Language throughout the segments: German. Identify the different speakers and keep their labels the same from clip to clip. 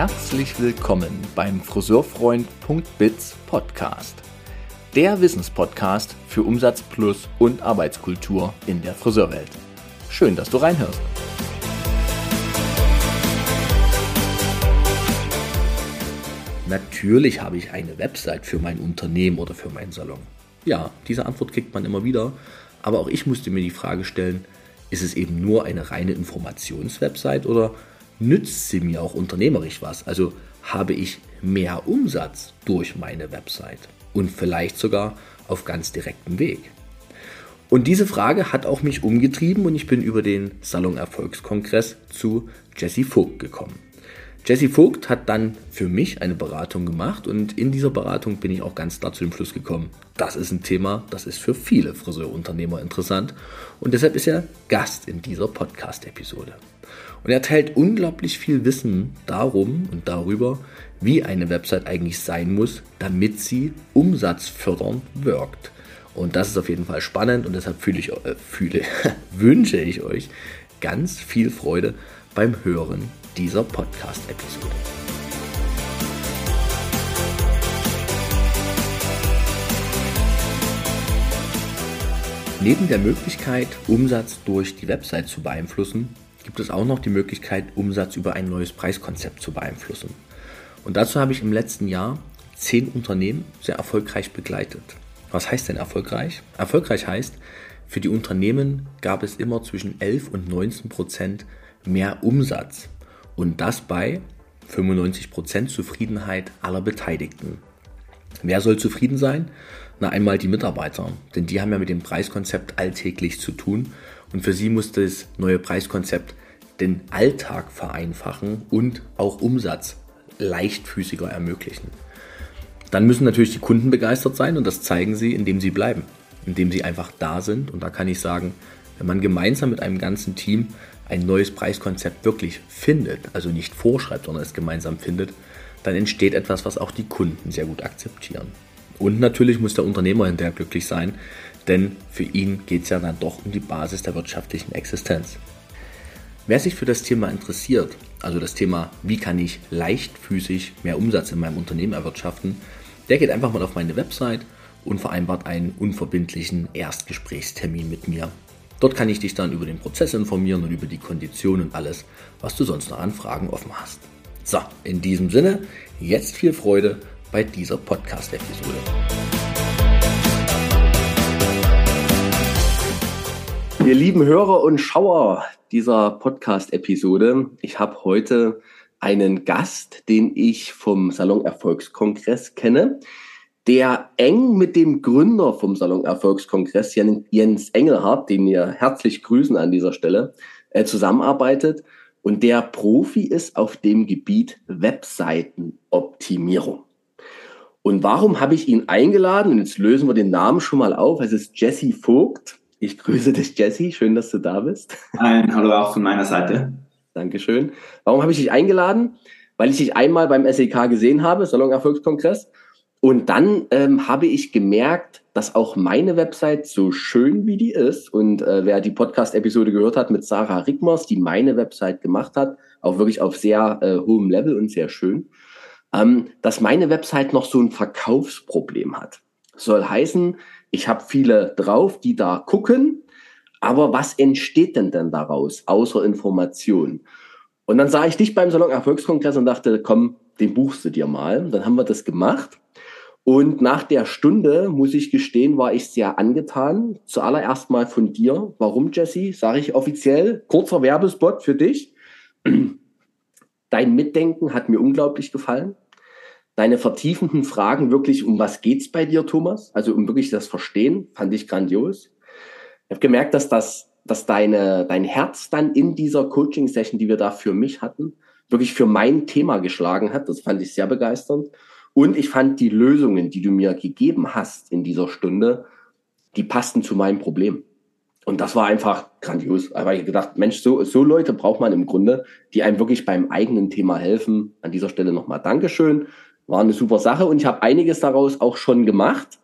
Speaker 1: Herzlich willkommen beim Friseurfreund.biz Podcast. Der Wissenspodcast für Umsatz plus und Arbeitskultur in der Friseurwelt. Schön, dass du reinhörst. Natürlich habe ich eine Website für mein Unternehmen oder für meinen Salon. Ja, diese Antwort kriegt man immer wieder, aber auch ich musste mir die Frage stellen, ist es eben nur eine reine Informationswebsite oder nützt sie mir auch unternehmerisch was? Also habe ich mehr Umsatz durch meine Website und vielleicht sogar auf ganz direktem Weg? Und diese Frage hat auch mich umgetrieben und ich bin über den Salon Erfolgskongress zu Jesse Vogt gekommen. Jesse Vogt hat dann für mich eine Beratung gemacht und in dieser Beratung bin ich auch ganz klar zu dem Schluss gekommen, das ist ein Thema, das ist für viele Friseurunternehmer interessant und deshalb ist er Gast in dieser Podcast-Episode. Und er teilt unglaublich viel Wissen darum und darüber, wie eine Website eigentlich sein muss, damit sie umsatzfördernd wirkt. Und das ist auf jeden Fall spannend und deshalb fühle ich, äh, fühle, wünsche ich euch ganz viel Freude beim Hören dieser Podcast-Episode. Neben der Möglichkeit, Umsatz durch die Website zu beeinflussen, gibt es auch noch die Möglichkeit, Umsatz über ein neues Preiskonzept zu beeinflussen. Und dazu habe ich im letzten Jahr zehn Unternehmen sehr erfolgreich begleitet. Was heißt denn erfolgreich? Erfolgreich heißt, für die Unternehmen gab es immer zwischen 11 und 19 Prozent mehr Umsatz und das bei 95% Zufriedenheit aller Beteiligten. Wer soll zufrieden sein? Na einmal die Mitarbeiter, denn die haben ja mit dem Preiskonzept alltäglich zu tun und für sie muss das neue Preiskonzept den Alltag vereinfachen und auch Umsatz leichtfüßiger ermöglichen. Dann müssen natürlich die Kunden begeistert sein und das zeigen sie, indem sie bleiben, indem sie einfach da sind und da kann ich sagen, wenn man gemeinsam mit einem ganzen Team ein neues Preiskonzept wirklich findet, also nicht vorschreibt, sondern es gemeinsam findet, dann entsteht etwas, was auch die Kunden sehr gut akzeptieren. Und natürlich muss der Unternehmer hinterher glücklich sein, denn für ihn geht es ja dann doch um die Basis der wirtschaftlichen Existenz. Wer sich für das Thema interessiert, also das Thema, wie kann ich leichtfüßig mehr Umsatz in meinem Unternehmen erwirtschaften, der geht einfach mal auf meine Website und vereinbart einen unverbindlichen Erstgesprächstermin mit mir. Dort kann ich dich dann über den Prozess informieren und über die Konditionen und alles, was du sonst noch an Fragen offen hast. So, in diesem Sinne, jetzt viel Freude bei dieser Podcast-Episode. Ihr lieben Hörer und Schauer dieser Podcast-Episode, ich habe heute einen Gast, den ich vom Salon Erfolgskongress kenne der eng mit dem Gründer vom Salon Erfolgskongress, Jens Engelhardt, den wir herzlich grüßen an dieser Stelle, äh, zusammenarbeitet und der Profi ist auf dem Gebiet Webseitenoptimierung. Und warum habe ich ihn eingeladen? Und jetzt lösen wir den Namen schon mal auf. Es ist Jesse Vogt. Ich grüße dich, Jesse. Schön, dass du da bist.
Speaker 2: Ein Hallo auch von meiner Seite.
Speaker 1: Dankeschön. Warum habe ich dich eingeladen? Weil ich dich einmal beim SEK gesehen habe, Salon Erfolgskongress. Und dann ähm, habe ich gemerkt, dass auch meine Website so schön wie die ist und äh, wer die Podcast-Episode gehört hat mit Sarah Rickmers, die meine Website gemacht hat, auch wirklich auf sehr äh, hohem Level und sehr schön, ähm, dass meine Website noch so ein Verkaufsproblem hat. Soll heißen, ich habe viele drauf, die da gucken, aber was entsteht denn denn daraus, außer Information? Und dann sah ich dich beim Salon Erfolgskongress und dachte, komm, den buchst du dir mal. Dann haben wir das gemacht. Und nach der Stunde, muss ich gestehen, war ich sehr angetan. Zuallererst mal von dir. Warum, Jesse? Sage ich offiziell. Kurzer Werbespot für dich. Dein Mitdenken hat mir unglaublich gefallen. Deine vertiefenden Fragen wirklich, um was geht's bei dir, Thomas? Also um wirklich das Verstehen, fand ich grandios. Ich habe gemerkt, dass das, dass deine, dein Herz dann in dieser Coaching-Session, die wir da für mich hatten, wirklich für mein Thema geschlagen hat. Das fand ich sehr begeisternd. Und ich fand die Lösungen, die du mir gegeben hast in dieser Stunde, die passten zu meinem Problem. Und das war einfach grandios. Da habe ich gedacht, Mensch, so, so Leute braucht man im Grunde, die einem wirklich beim eigenen Thema helfen. An dieser Stelle nochmal Dankeschön. War eine super Sache und ich habe einiges daraus auch schon gemacht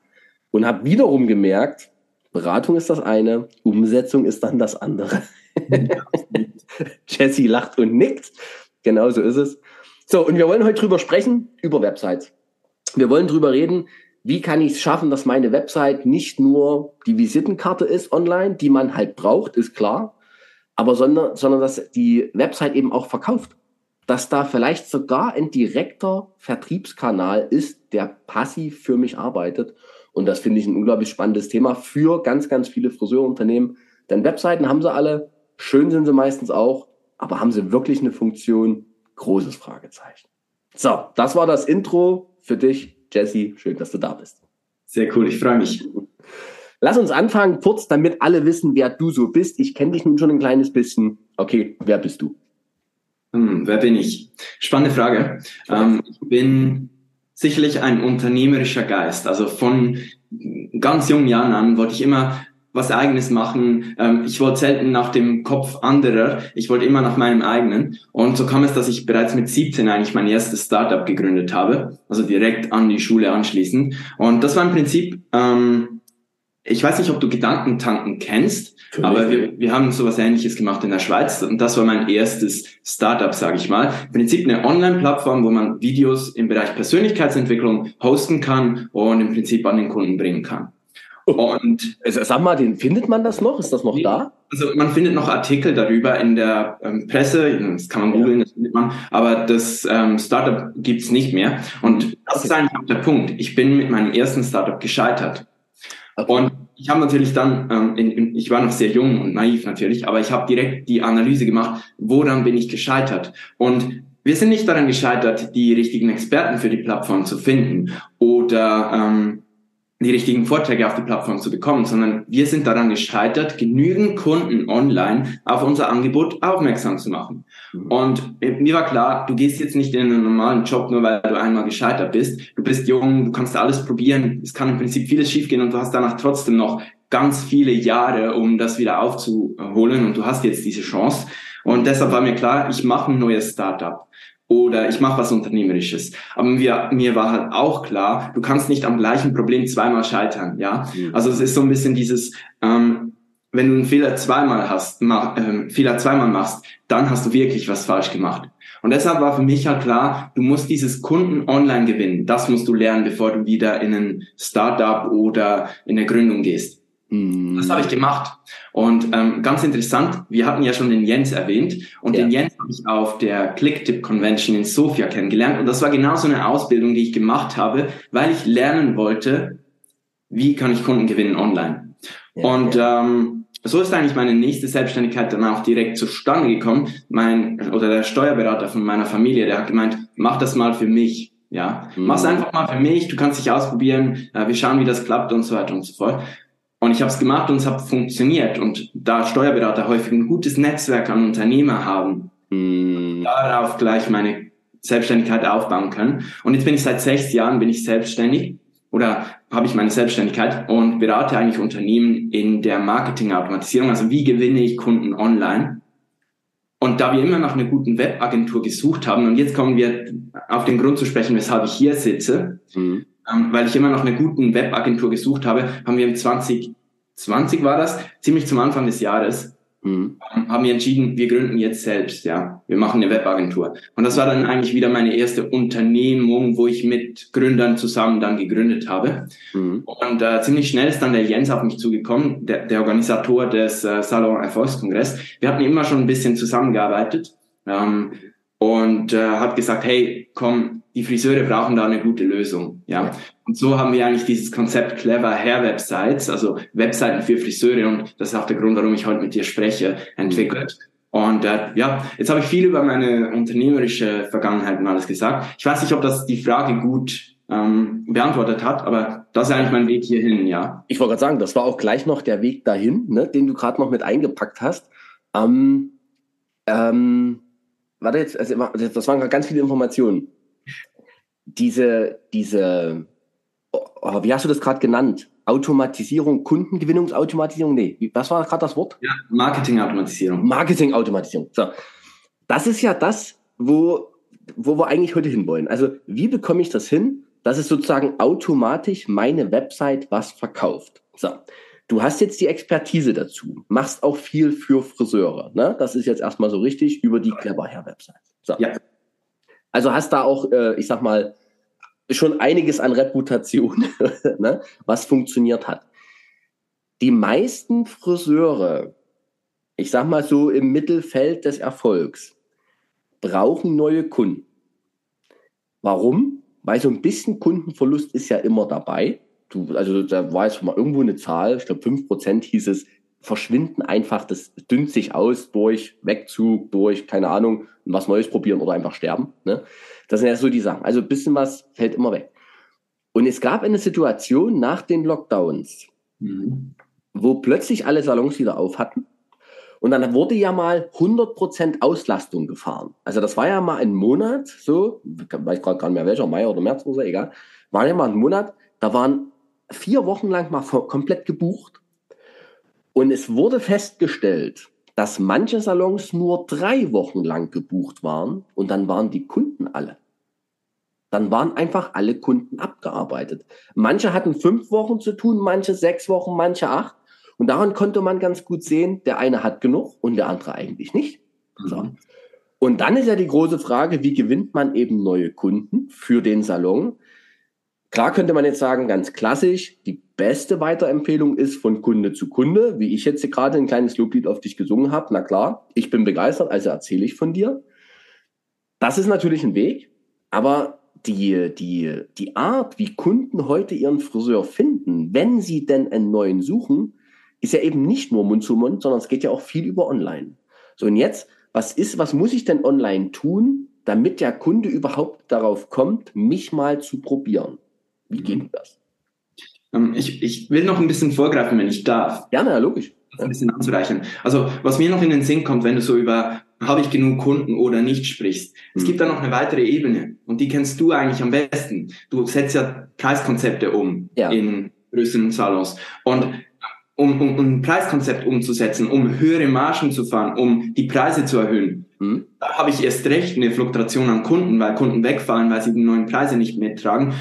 Speaker 1: und habe wiederum gemerkt, Beratung ist das eine, Umsetzung ist dann das andere. Jesse lacht und nickt. Genau so ist es. So, und wir wollen heute drüber sprechen, über Websites. Wir wollen drüber reden, wie kann ich es schaffen, dass meine Website nicht nur die Visitenkarte ist online, die man halt braucht, ist klar, aber sondern, sondern dass die Website eben auch verkauft. Dass da vielleicht sogar ein direkter Vertriebskanal ist, der passiv für mich arbeitet. Und das finde ich ein unglaublich spannendes Thema für ganz, ganz viele Friseurunternehmen. Denn Webseiten haben sie alle, schön sind sie meistens auch, aber haben sie wirklich eine Funktion? Großes Fragezeichen. So, das war das Intro für dich, Jesse. Schön, dass du da bist.
Speaker 2: Sehr cool, ich freue mich.
Speaker 1: Lass uns anfangen, kurz, damit alle wissen, wer du so bist. Ich kenne dich nun schon ein kleines bisschen. Okay, wer bist du?
Speaker 2: Hm, wer bin ich? Spannende Frage. Ähm, ich bin sicherlich ein unternehmerischer Geist. Also von ganz jungen Jahren an wollte ich immer was eigenes machen. Ähm, ich wollte selten nach dem Kopf anderer. Ich wollte immer nach meinem eigenen. Und so kam es, dass ich bereits mit 17 eigentlich mein erstes Startup gegründet habe. Also direkt an die Schule anschließend. Und das war im Prinzip, ähm, ich weiß nicht, ob du Gedankentanken kennst, Für aber wir, wir haben sowas ähnliches gemacht in der Schweiz. Und das war mein erstes Startup, sage ich mal. Im Prinzip eine Online-Plattform, wo man Videos im Bereich Persönlichkeitsentwicklung hosten kann und im Prinzip an den Kunden bringen kann.
Speaker 1: Und sag mal, den findet man das noch? Ist das noch da?
Speaker 2: Also man findet noch Artikel darüber in der ähm, Presse, das kann man googeln, das findet man, aber das ähm, Startup gibt's nicht mehr. Und das ist eigentlich auch der Punkt. Ich bin mit meinem ersten Startup gescheitert. Und ich habe natürlich dann, ähm, in, in, ich war noch sehr jung und naiv natürlich, aber ich habe direkt die Analyse gemacht, woran bin ich gescheitert? Und wir sind nicht daran gescheitert, die richtigen Experten für die Plattform zu finden oder ähm, die richtigen Vorträge auf die Plattform zu bekommen, sondern wir sind daran gescheitert, genügend Kunden online auf unser Angebot aufmerksam zu machen. Mhm. Und mir war klar, du gehst jetzt nicht in einen normalen Job, nur weil du einmal gescheitert bist. Du bist jung, du kannst alles probieren. Es kann im Prinzip vieles schiefgehen und du hast danach trotzdem noch ganz viele Jahre, um das wieder aufzuholen und du hast jetzt diese Chance. Und deshalb war mir klar, ich mache ein neues Startup oder ich mache was Unternehmerisches. Aber mir, mir war halt auch klar, du kannst nicht am gleichen Problem zweimal scheitern, ja. Mhm. Also es ist so ein bisschen dieses, ähm, wenn du einen Fehler zweimal hast, mach, äh, Fehler zweimal machst, dann hast du wirklich was falsch gemacht. Und deshalb war für mich halt klar, du musst dieses Kunden online gewinnen. Das musst du lernen, bevor du wieder in ein Startup oder in eine Gründung gehst. Mhm. Das habe ich gemacht. Und ähm, ganz interessant, wir hatten ja schon den Jens erwähnt und ja. den Jens habe ich auf der Clicktip Convention in Sofia kennengelernt und das war genau so eine Ausbildung, die ich gemacht habe, weil ich lernen wollte, wie kann ich Kunden gewinnen online. Ja, und ja. Ähm, so ist eigentlich meine nächste Selbstständigkeit dann auch direkt zustande gekommen. Mein oder der Steuerberater von meiner Familie, der hat gemeint, mach das mal für mich. Ja, mhm. mach's einfach mal für mich. Du kannst dich ausprobieren. Äh, wir schauen, wie das klappt und so weiter und so fort. Und ich habe es gemacht und es hat funktioniert. Und da Steuerberater häufig ein gutes Netzwerk an Unternehmer haben, mm. darauf gleich meine Selbstständigkeit aufbauen können. Und jetzt bin ich seit sechs Jahren bin ich selbstständig oder habe ich meine Selbstständigkeit und berate eigentlich Unternehmen in der Marketingautomatisierung. Also wie gewinne ich Kunden online? Und da wir immer nach einer guten Webagentur gesucht haben, und jetzt kommen wir auf den Grund zu sprechen, weshalb ich hier sitze, mhm ähm, weil ich immer noch eine gute Webagentur gesucht habe, haben wir im 2020 war das, ziemlich zum Anfang des Jahres, mhm. ähm, haben wir entschieden, wir gründen jetzt selbst, ja. Wir machen eine Webagentur. Und das war dann eigentlich wieder meine erste Unternehmung, wo ich mit Gründern zusammen dann gegründet habe. Mhm. Und äh, ziemlich schnell ist dann der Jens auf mich zugekommen, der, der Organisator des äh, Salon Erfolgskongress. Wir hatten immer schon ein bisschen zusammengearbeitet. Ähm, und äh, hat gesagt, hey, komm, die Friseure brauchen da eine gute Lösung. Ja. Und so haben wir eigentlich dieses Konzept Clever Hair Websites, also Webseiten für Friseure und das ist auch der Grund, warum ich heute mit dir spreche, entwickelt. Und äh, ja, jetzt habe ich viel über meine unternehmerische Vergangenheit und alles gesagt. Ich weiß nicht, ob das die Frage gut ähm, beantwortet hat, aber das ist eigentlich mein Weg hierhin, ja.
Speaker 1: Ich wollte gerade sagen, das war auch gleich noch der Weg dahin, ne, den du gerade noch mit eingepackt hast. Ähm, ähm, warte jetzt, also, das waren ganz viele Informationen diese, diese, oh, wie hast du das gerade genannt? Automatisierung, Kundengewinnungsautomatisierung? Nee, was war gerade das Wort?
Speaker 2: Ja, Marketingautomatisierung.
Speaker 1: Marketingautomatisierung. So. Das ist ja das, wo, wo wir eigentlich heute hinwollen. Also, wie bekomme ich das hin, dass es sozusagen automatisch meine Website was verkauft? So. Du hast jetzt die Expertise dazu, machst auch viel für Friseure. Ne? Das ist jetzt erstmal so richtig über die Clever Hair Website. So. Ja. Also hast da auch, äh, ich sag mal, schon einiges an Reputation, ne, was funktioniert hat. Die meisten Friseure, ich sag mal so im Mittelfeld des Erfolgs, brauchen neue Kunden. Warum? Weil so ein bisschen Kundenverlust ist ja immer dabei. Du, also da war jetzt mal irgendwo eine Zahl, ich glaube 5% hieß es, verschwinden einfach, das dünnt sich aus durch Wegzug, durch, keine Ahnung, was Neues probieren oder einfach sterben. Ne? Das sind ja so die Sachen. Also ein bisschen was fällt immer weg. Und es gab eine Situation nach den Lockdowns, mhm. wo plötzlich alle Salons wieder auf hatten. Und dann wurde ja mal 100% Auslastung gefahren. Also das war ja mal ein Monat, so, weiß gerade gar nicht mehr welcher, Mai oder März oder so, egal. War ja mal ein Monat, da waren vier Wochen lang mal komplett gebucht. Und es wurde festgestellt, dass manche Salons nur drei Wochen lang gebucht waren und dann waren die Kunden alle. Dann waren einfach alle Kunden abgearbeitet. Manche hatten fünf Wochen zu tun, manche sechs Wochen, manche acht. Und daran konnte man ganz gut sehen, der eine hat genug und der andere eigentlich nicht. So. Mhm. Und dann ist ja die große Frage, wie gewinnt man eben neue Kunden für den Salon? Klar könnte man jetzt sagen, ganz klassisch, die beste Weiterempfehlung ist von Kunde zu Kunde, wie ich jetzt gerade ein kleines Loblied auf dich gesungen habe. Na klar, ich bin begeistert, also erzähle ich von dir. Das ist natürlich ein Weg, aber die, die, die Art, wie Kunden heute ihren Friseur finden, wenn sie denn einen neuen suchen, ist ja eben nicht nur Mund zu Mund, sondern es geht ja auch viel über online. So, und jetzt, was ist, was muss ich denn online tun, damit der Kunde überhaupt darauf kommt, mich mal zu probieren? Wie geht mhm. das?
Speaker 2: Ähm, ich, ich will noch ein bisschen vorgreifen, wenn ich darf.
Speaker 1: Ja, na, logisch.
Speaker 2: ein bisschen anzureichen. Also, was mir noch in den Sinn kommt, wenn du so über habe ich genug Kunden oder nicht sprichst. Es mhm. gibt da noch eine weitere Ebene und die kennst du eigentlich am besten. Du setzt ja Preiskonzepte um ja. in größeren Salons und um, um, um ein Preiskonzept umzusetzen, um höhere Margen zu fahren, um die Preise zu erhöhen, mhm. da habe ich erst recht eine Fluktuation an Kunden, weil Kunden wegfallen, weil sie die neuen Preise nicht mittragen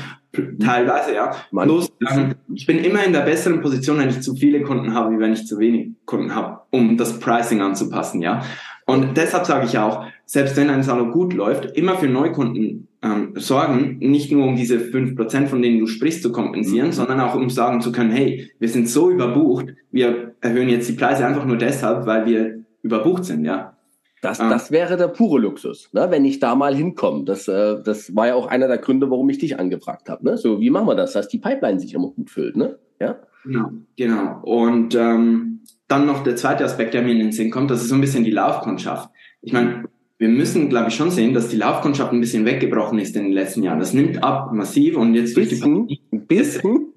Speaker 2: Teilweise, ja. Bloß, ähm, ich bin immer in der besseren Position, wenn ich zu viele Kunden habe, wie wenn ich zu wenig Kunden habe, um das Pricing anzupassen, ja. Und deshalb sage ich auch, selbst wenn ein Salon gut läuft, immer für Neukunden ähm, sorgen, nicht nur um diese fünf Prozent, von denen du sprichst, zu kompensieren, mhm. sondern auch um sagen zu können, hey, wir sind so überbucht, wir erhöhen jetzt die Preise einfach nur deshalb, weil wir überbucht sind, ja.
Speaker 1: Das, ah. das wäre der pure Luxus, ne? wenn ich da mal hinkomme. Das, äh, das war ja auch einer der Gründe, warum ich dich angefragt habe. Ne? So, wie machen wir das, dass die Pipeline sich immer gut füllt? Ne? Ja?
Speaker 2: Genau, genau. Und ähm, dann noch der zweite Aspekt, der mir in den Sinn kommt, das ist so ein bisschen die Laufkundschaft. Ich meine, wir müssen, glaube ich, schon sehen, dass die Laufkundschaft ein bisschen weggebrochen ist in den letzten Jahren. Das nimmt ab massiv und jetzt durch die Pandemie.
Speaker 1: Bisschen?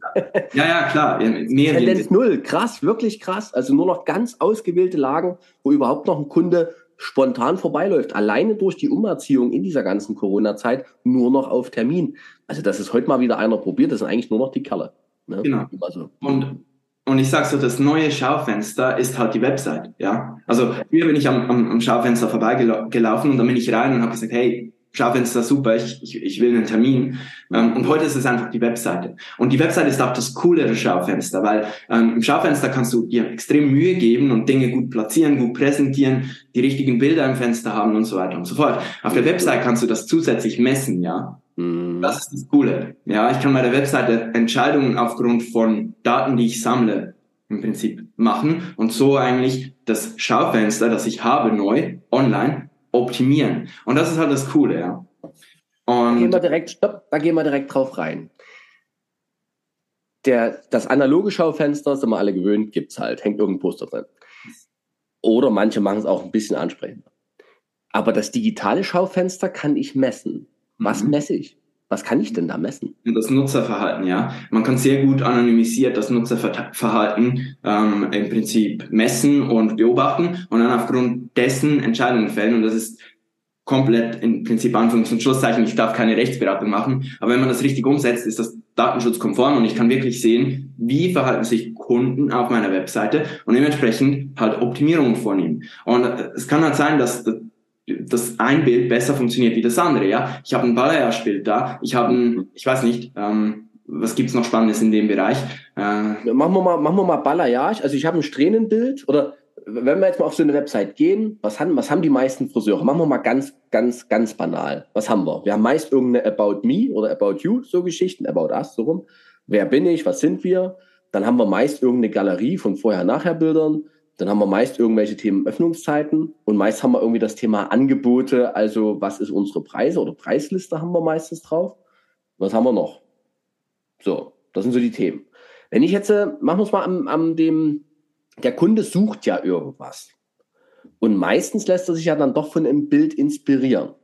Speaker 2: Ja, ja, klar.
Speaker 1: Mehr Tendenz null. Krass, wirklich krass. Also nur noch ganz ausgewählte Lagen, wo überhaupt noch ein Kunde spontan vorbeiläuft, alleine durch die Umerziehung in dieser ganzen Corona-Zeit nur noch auf Termin. Also das ist heute mal wieder einer probiert, das sind eigentlich nur noch die Kerle.
Speaker 2: Ne? Genau. Also, und, und ich sag so, das neue Schaufenster ist halt die Website, ja. Also früher bin ich am, am, am Schaufenster vorbeigelaufen und dann bin ich rein und habe gesagt, hey, Schaufenster super, ich, ich, ich will einen Termin. Ähm, und heute ist es einfach die Webseite. Und die Webseite ist auch das coolere Schaufenster, weil ähm, im Schaufenster kannst du dir extrem Mühe geben und Dinge gut platzieren, gut präsentieren, die richtigen Bilder im Fenster haben und so weiter und so fort. Auf der Webseite kannst du das zusätzlich messen, ja. Mhm. Das ist das Coole. Ja, ich kann bei der Webseite Entscheidungen aufgrund von Daten, die ich sammle, im Prinzip machen und so eigentlich das Schaufenster, das ich habe, neu, online, optimieren. Und das ist halt das Coole, ja.
Speaker 1: Und da gehen wir direkt, stopp, da gehen wir direkt drauf rein. Der, das analoge Schaufenster, sind wir alle gewöhnt, gibt's halt, hängt irgendein Poster drin. Oder manche machen es auch ein bisschen ansprechender. Aber das digitale Schaufenster kann ich messen. Was mhm. messe ich? Was kann ich denn da messen?
Speaker 2: Das Nutzerverhalten, ja. Man kann sehr gut anonymisiert das Nutzerverhalten ähm, im Prinzip messen und beobachten und dann aufgrund dessen Entscheidungen fällen. Und das ist komplett im Prinzip Anführungs- und Schlusszeichen. Ich darf keine Rechtsberatung machen. Aber wenn man das richtig umsetzt, ist das datenschutzkonform und ich kann wirklich sehen, wie verhalten sich Kunden auf meiner Webseite und dementsprechend halt Optimierungen vornehmen. Und es kann halt sein, dass das ein Bild besser funktioniert wie das andere. Ja, ich habe ein Balayage-Bild da, ich habe ein, ich weiß nicht, ähm, was gibt's noch Spannendes in dem Bereich?
Speaker 1: Äh, machen wir mal, machen wir mal Balayage. Also ich habe ein Strähnenbild oder wenn wir jetzt mal auf so eine Website gehen, was haben, was haben die meisten Friseure? Machen wir mal ganz, ganz, ganz banal. Was haben wir? Wir haben meist irgendeine About Me oder About You, so Geschichten, About Us, so rum. Wer bin ich? Was sind wir? Dann haben wir meist irgendeine Galerie von Vorher-Nachher-Bildern. Dann haben wir meist irgendwelche Themen Öffnungszeiten und meist haben wir irgendwie das Thema Angebote, also was ist unsere Preise oder Preisliste haben wir meistens drauf. Was haben wir noch? So, das sind so die Themen. Wenn ich jetzt, äh, machen wir es mal am, am dem, der Kunde sucht ja irgendwas. Und meistens lässt er sich ja dann doch von einem Bild inspirieren.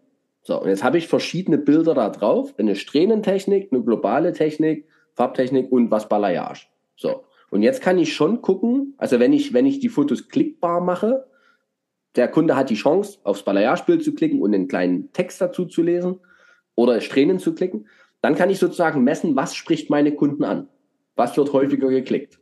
Speaker 1: So, und jetzt habe ich verschiedene Bilder da drauf. Eine Strähnentechnik, eine globale Technik, Farbtechnik und was Balayage. So. Und jetzt kann ich schon gucken, also wenn ich, wenn ich die Fotos klickbar mache, der Kunde hat die Chance, aufs Balayage-Bild zu klicken und einen kleinen Text dazu zu lesen oder Strähnen zu klicken, dann kann ich sozusagen messen, was spricht meine Kunden an? Was wird häufiger geklickt?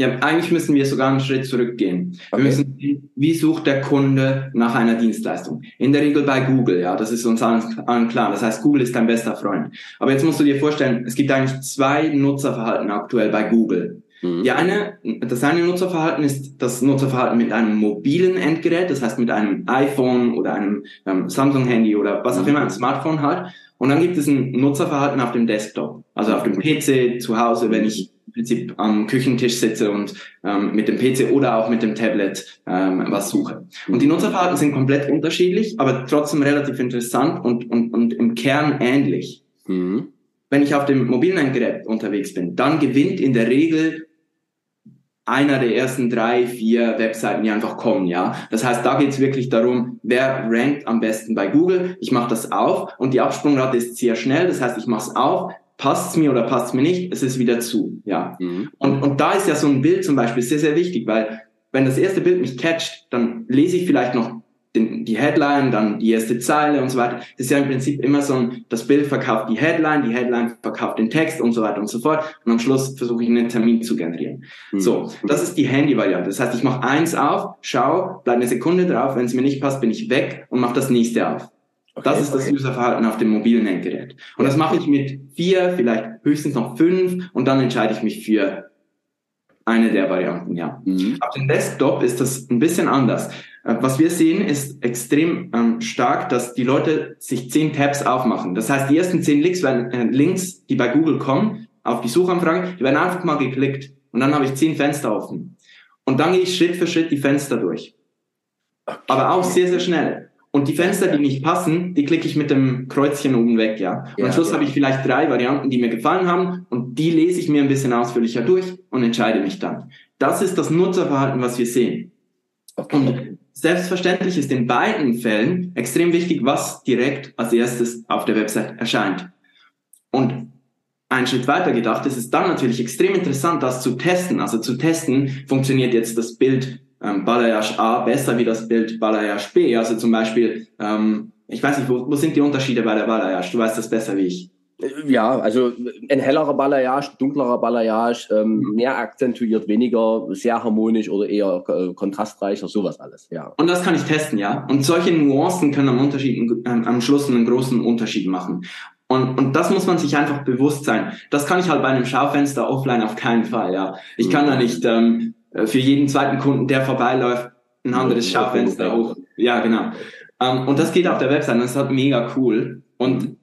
Speaker 2: Ja, eigentlich müssen wir sogar einen Schritt zurückgehen. Okay. Wir müssen sehen, wie sucht der Kunde nach einer Dienstleistung? In der Regel bei Google, ja, das ist uns allen klar. Das heißt, Google ist dein bester Freund. Aber jetzt musst du dir vorstellen, es gibt eigentlich zwei Nutzerverhalten aktuell bei Google. Mhm. Die eine, das eine Nutzerverhalten ist das Nutzerverhalten mit einem mobilen Endgerät, das heißt mit einem iPhone oder einem ähm, Samsung-Handy oder was auch mhm. immer, ein Smartphone halt. Und dann gibt es ein Nutzerverhalten auf dem Desktop, also auf dem PC zu Hause, wenn ich im Prinzip am Küchentisch sitze und ähm, mit dem PC oder auch mit dem Tablet ähm, was suche. Und die Nutzerverhalten sind komplett unterschiedlich, aber trotzdem relativ interessant und, und, und im Kern ähnlich. Mhm. Wenn ich auf dem mobilen Endgerät unterwegs bin, dann gewinnt in der Regel einer der ersten drei, vier Webseiten, die einfach kommen, ja. Das heißt, da geht es wirklich darum, wer rankt am besten bei Google. Ich mache das auf und die Absprungrate ist sehr schnell. Das heißt, ich mache es auf, passt es mir oder passt es mir nicht, es ist wieder zu, ja. Mhm. Und, und da ist ja so ein Bild zum Beispiel sehr, sehr wichtig, weil wenn das erste Bild mich catcht, dann lese ich vielleicht noch den, die Headline, dann die erste Zeile und so weiter. Das ist ja im Prinzip immer so ein, das Bild verkauft die Headline, die Headline verkauft den Text und so weiter und so fort. Und am Schluss versuche ich einen Termin zu generieren. Mhm. So, das ist die Handy-Variante. Das heißt, ich mache eins auf, schau, bleib eine Sekunde drauf, wenn es mir nicht passt, bin ich weg und mache das nächste auf. Okay, das ist okay. das Userverhalten auf dem mobilen Endgerät. Und das mache ich mit vier, vielleicht höchstens noch fünf und dann entscheide ich mich für eine der Varianten, ja. Mhm. Auf dem Desktop ist das ein bisschen anders. Äh, was wir sehen, ist extrem ähm, stark, dass die Leute sich zehn Tabs aufmachen. Das heißt, die ersten zehn Links, werden, äh, Links, die bei Google kommen, auf die Suchanfrage, die werden einfach mal geklickt. Und dann habe ich zehn Fenster offen. Und dann gehe ich Schritt für Schritt die Fenster durch. Aber auch sehr, sehr schnell. Und die Fenster, die nicht passen, die klicke ich mit dem Kreuzchen oben weg, ja. Und ja, am Schluss ja. habe ich vielleicht drei Varianten, die mir gefallen haben und die lese ich mir ein bisschen ausführlicher durch und entscheide mich dann. Das ist das Nutzerverhalten, was wir sehen. Okay. Und selbstverständlich ist in beiden Fällen extrem wichtig, was direkt als erstes auf der Website erscheint. Und einen Schritt weiter gedacht ist es dann natürlich extrem interessant, das zu testen. Also zu testen, funktioniert jetzt das Bild ähm, Balayage A besser wie das Bild Balayage B. Also zum Beispiel, ähm, ich weiß nicht, wo, wo sind die Unterschiede bei der Balayage? Du weißt das besser wie ich.
Speaker 1: Ja, also ein hellerer Balayage, dunklerer Balayage, ähm, mhm. mehr akzentuiert, weniger, sehr harmonisch oder eher äh, kontrastreicher, sowas alles, ja.
Speaker 2: Und das kann ich testen, ja. Und solche Nuancen können am, Unterschied, ähm, am Schluss einen großen Unterschied machen. Und, und das muss man sich einfach bewusst sein. Das kann ich halt bei einem Schaufenster offline auf keinen Fall, ja. Ich kann da mhm. nicht ähm, äh, für jeden zweiten Kunden, der vorbeiläuft, ein anderes Schaufenster hoch. Ja, genau. Ähm, und das geht auf der Website und das ist halt mega cool. Und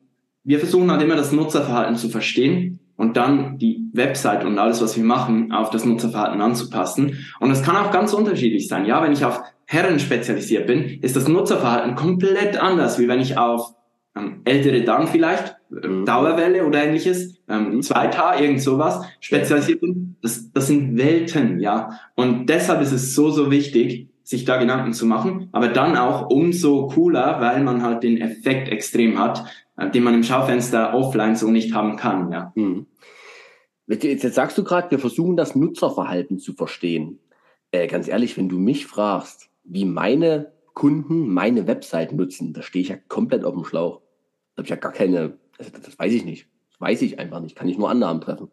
Speaker 2: wir versuchen halt immer das Nutzerverhalten zu verstehen und dann die Website und alles, was wir machen, auf das Nutzerverhalten anzupassen. Und es kann auch ganz unterschiedlich sein. Ja, wenn ich auf Herren spezialisiert bin, ist das Nutzerverhalten komplett anders, wie wenn ich auf ähm, ältere Damen vielleicht, äh, mhm. Dauerwelle oder ähnliches, ähm, Zweithaar, irgend sowas, spezialisiert bin. Das, das sind Welten, ja. Und deshalb ist es so, so wichtig, sich da Gedanken zu machen, aber dann auch umso cooler, weil man halt den Effekt extrem hat, äh, den man im Schaufenster offline so nicht haben kann, ja. Mhm.
Speaker 1: Jetzt, sagst du gerade, wir versuchen das Nutzerverhalten zu verstehen. Äh, ganz ehrlich, wenn du mich fragst, wie meine Kunden meine Website nutzen, da stehe ich ja komplett auf dem Schlauch. Da habe ich ja gar keine, das, das weiß ich nicht. Das weiß ich einfach nicht. Kann ich nur Annahmen treffen.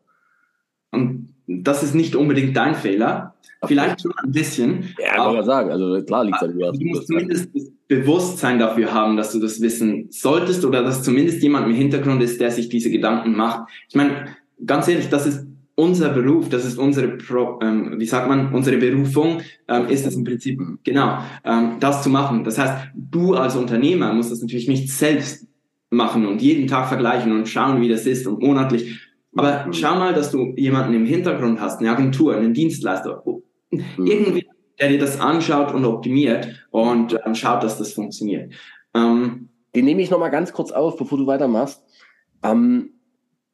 Speaker 2: Und das ist nicht unbedingt dein Fehler. Okay. Vielleicht schon ein bisschen.
Speaker 1: Ja, kann man sagen. Also klar liegt es
Speaker 2: an dir. Du musst zumindest Bewusstsein dafür haben, dass du das wissen solltest oder dass zumindest jemand im Hintergrund ist, der sich diese Gedanken macht. Ich meine, ganz ehrlich, das ist unser Beruf, das ist unsere, Pro, ähm, wie sagt man, unsere Berufung, ähm, ist es im Prinzip, genau, ähm, das zu machen. Das heißt, du als Unternehmer musst das natürlich nicht selbst machen und jeden Tag vergleichen und schauen, wie das ist und monatlich. Aber mhm. schau mal, dass du jemanden im Hintergrund hast, eine Agentur, einen Dienstleister, mhm. irgendwie, der dir das anschaut und optimiert und ähm, schaut, dass das funktioniert.
Speaker 1: Ähm, Den nehme ich nochmal ganz kurz auf, bevor du weitermachst. Ähm,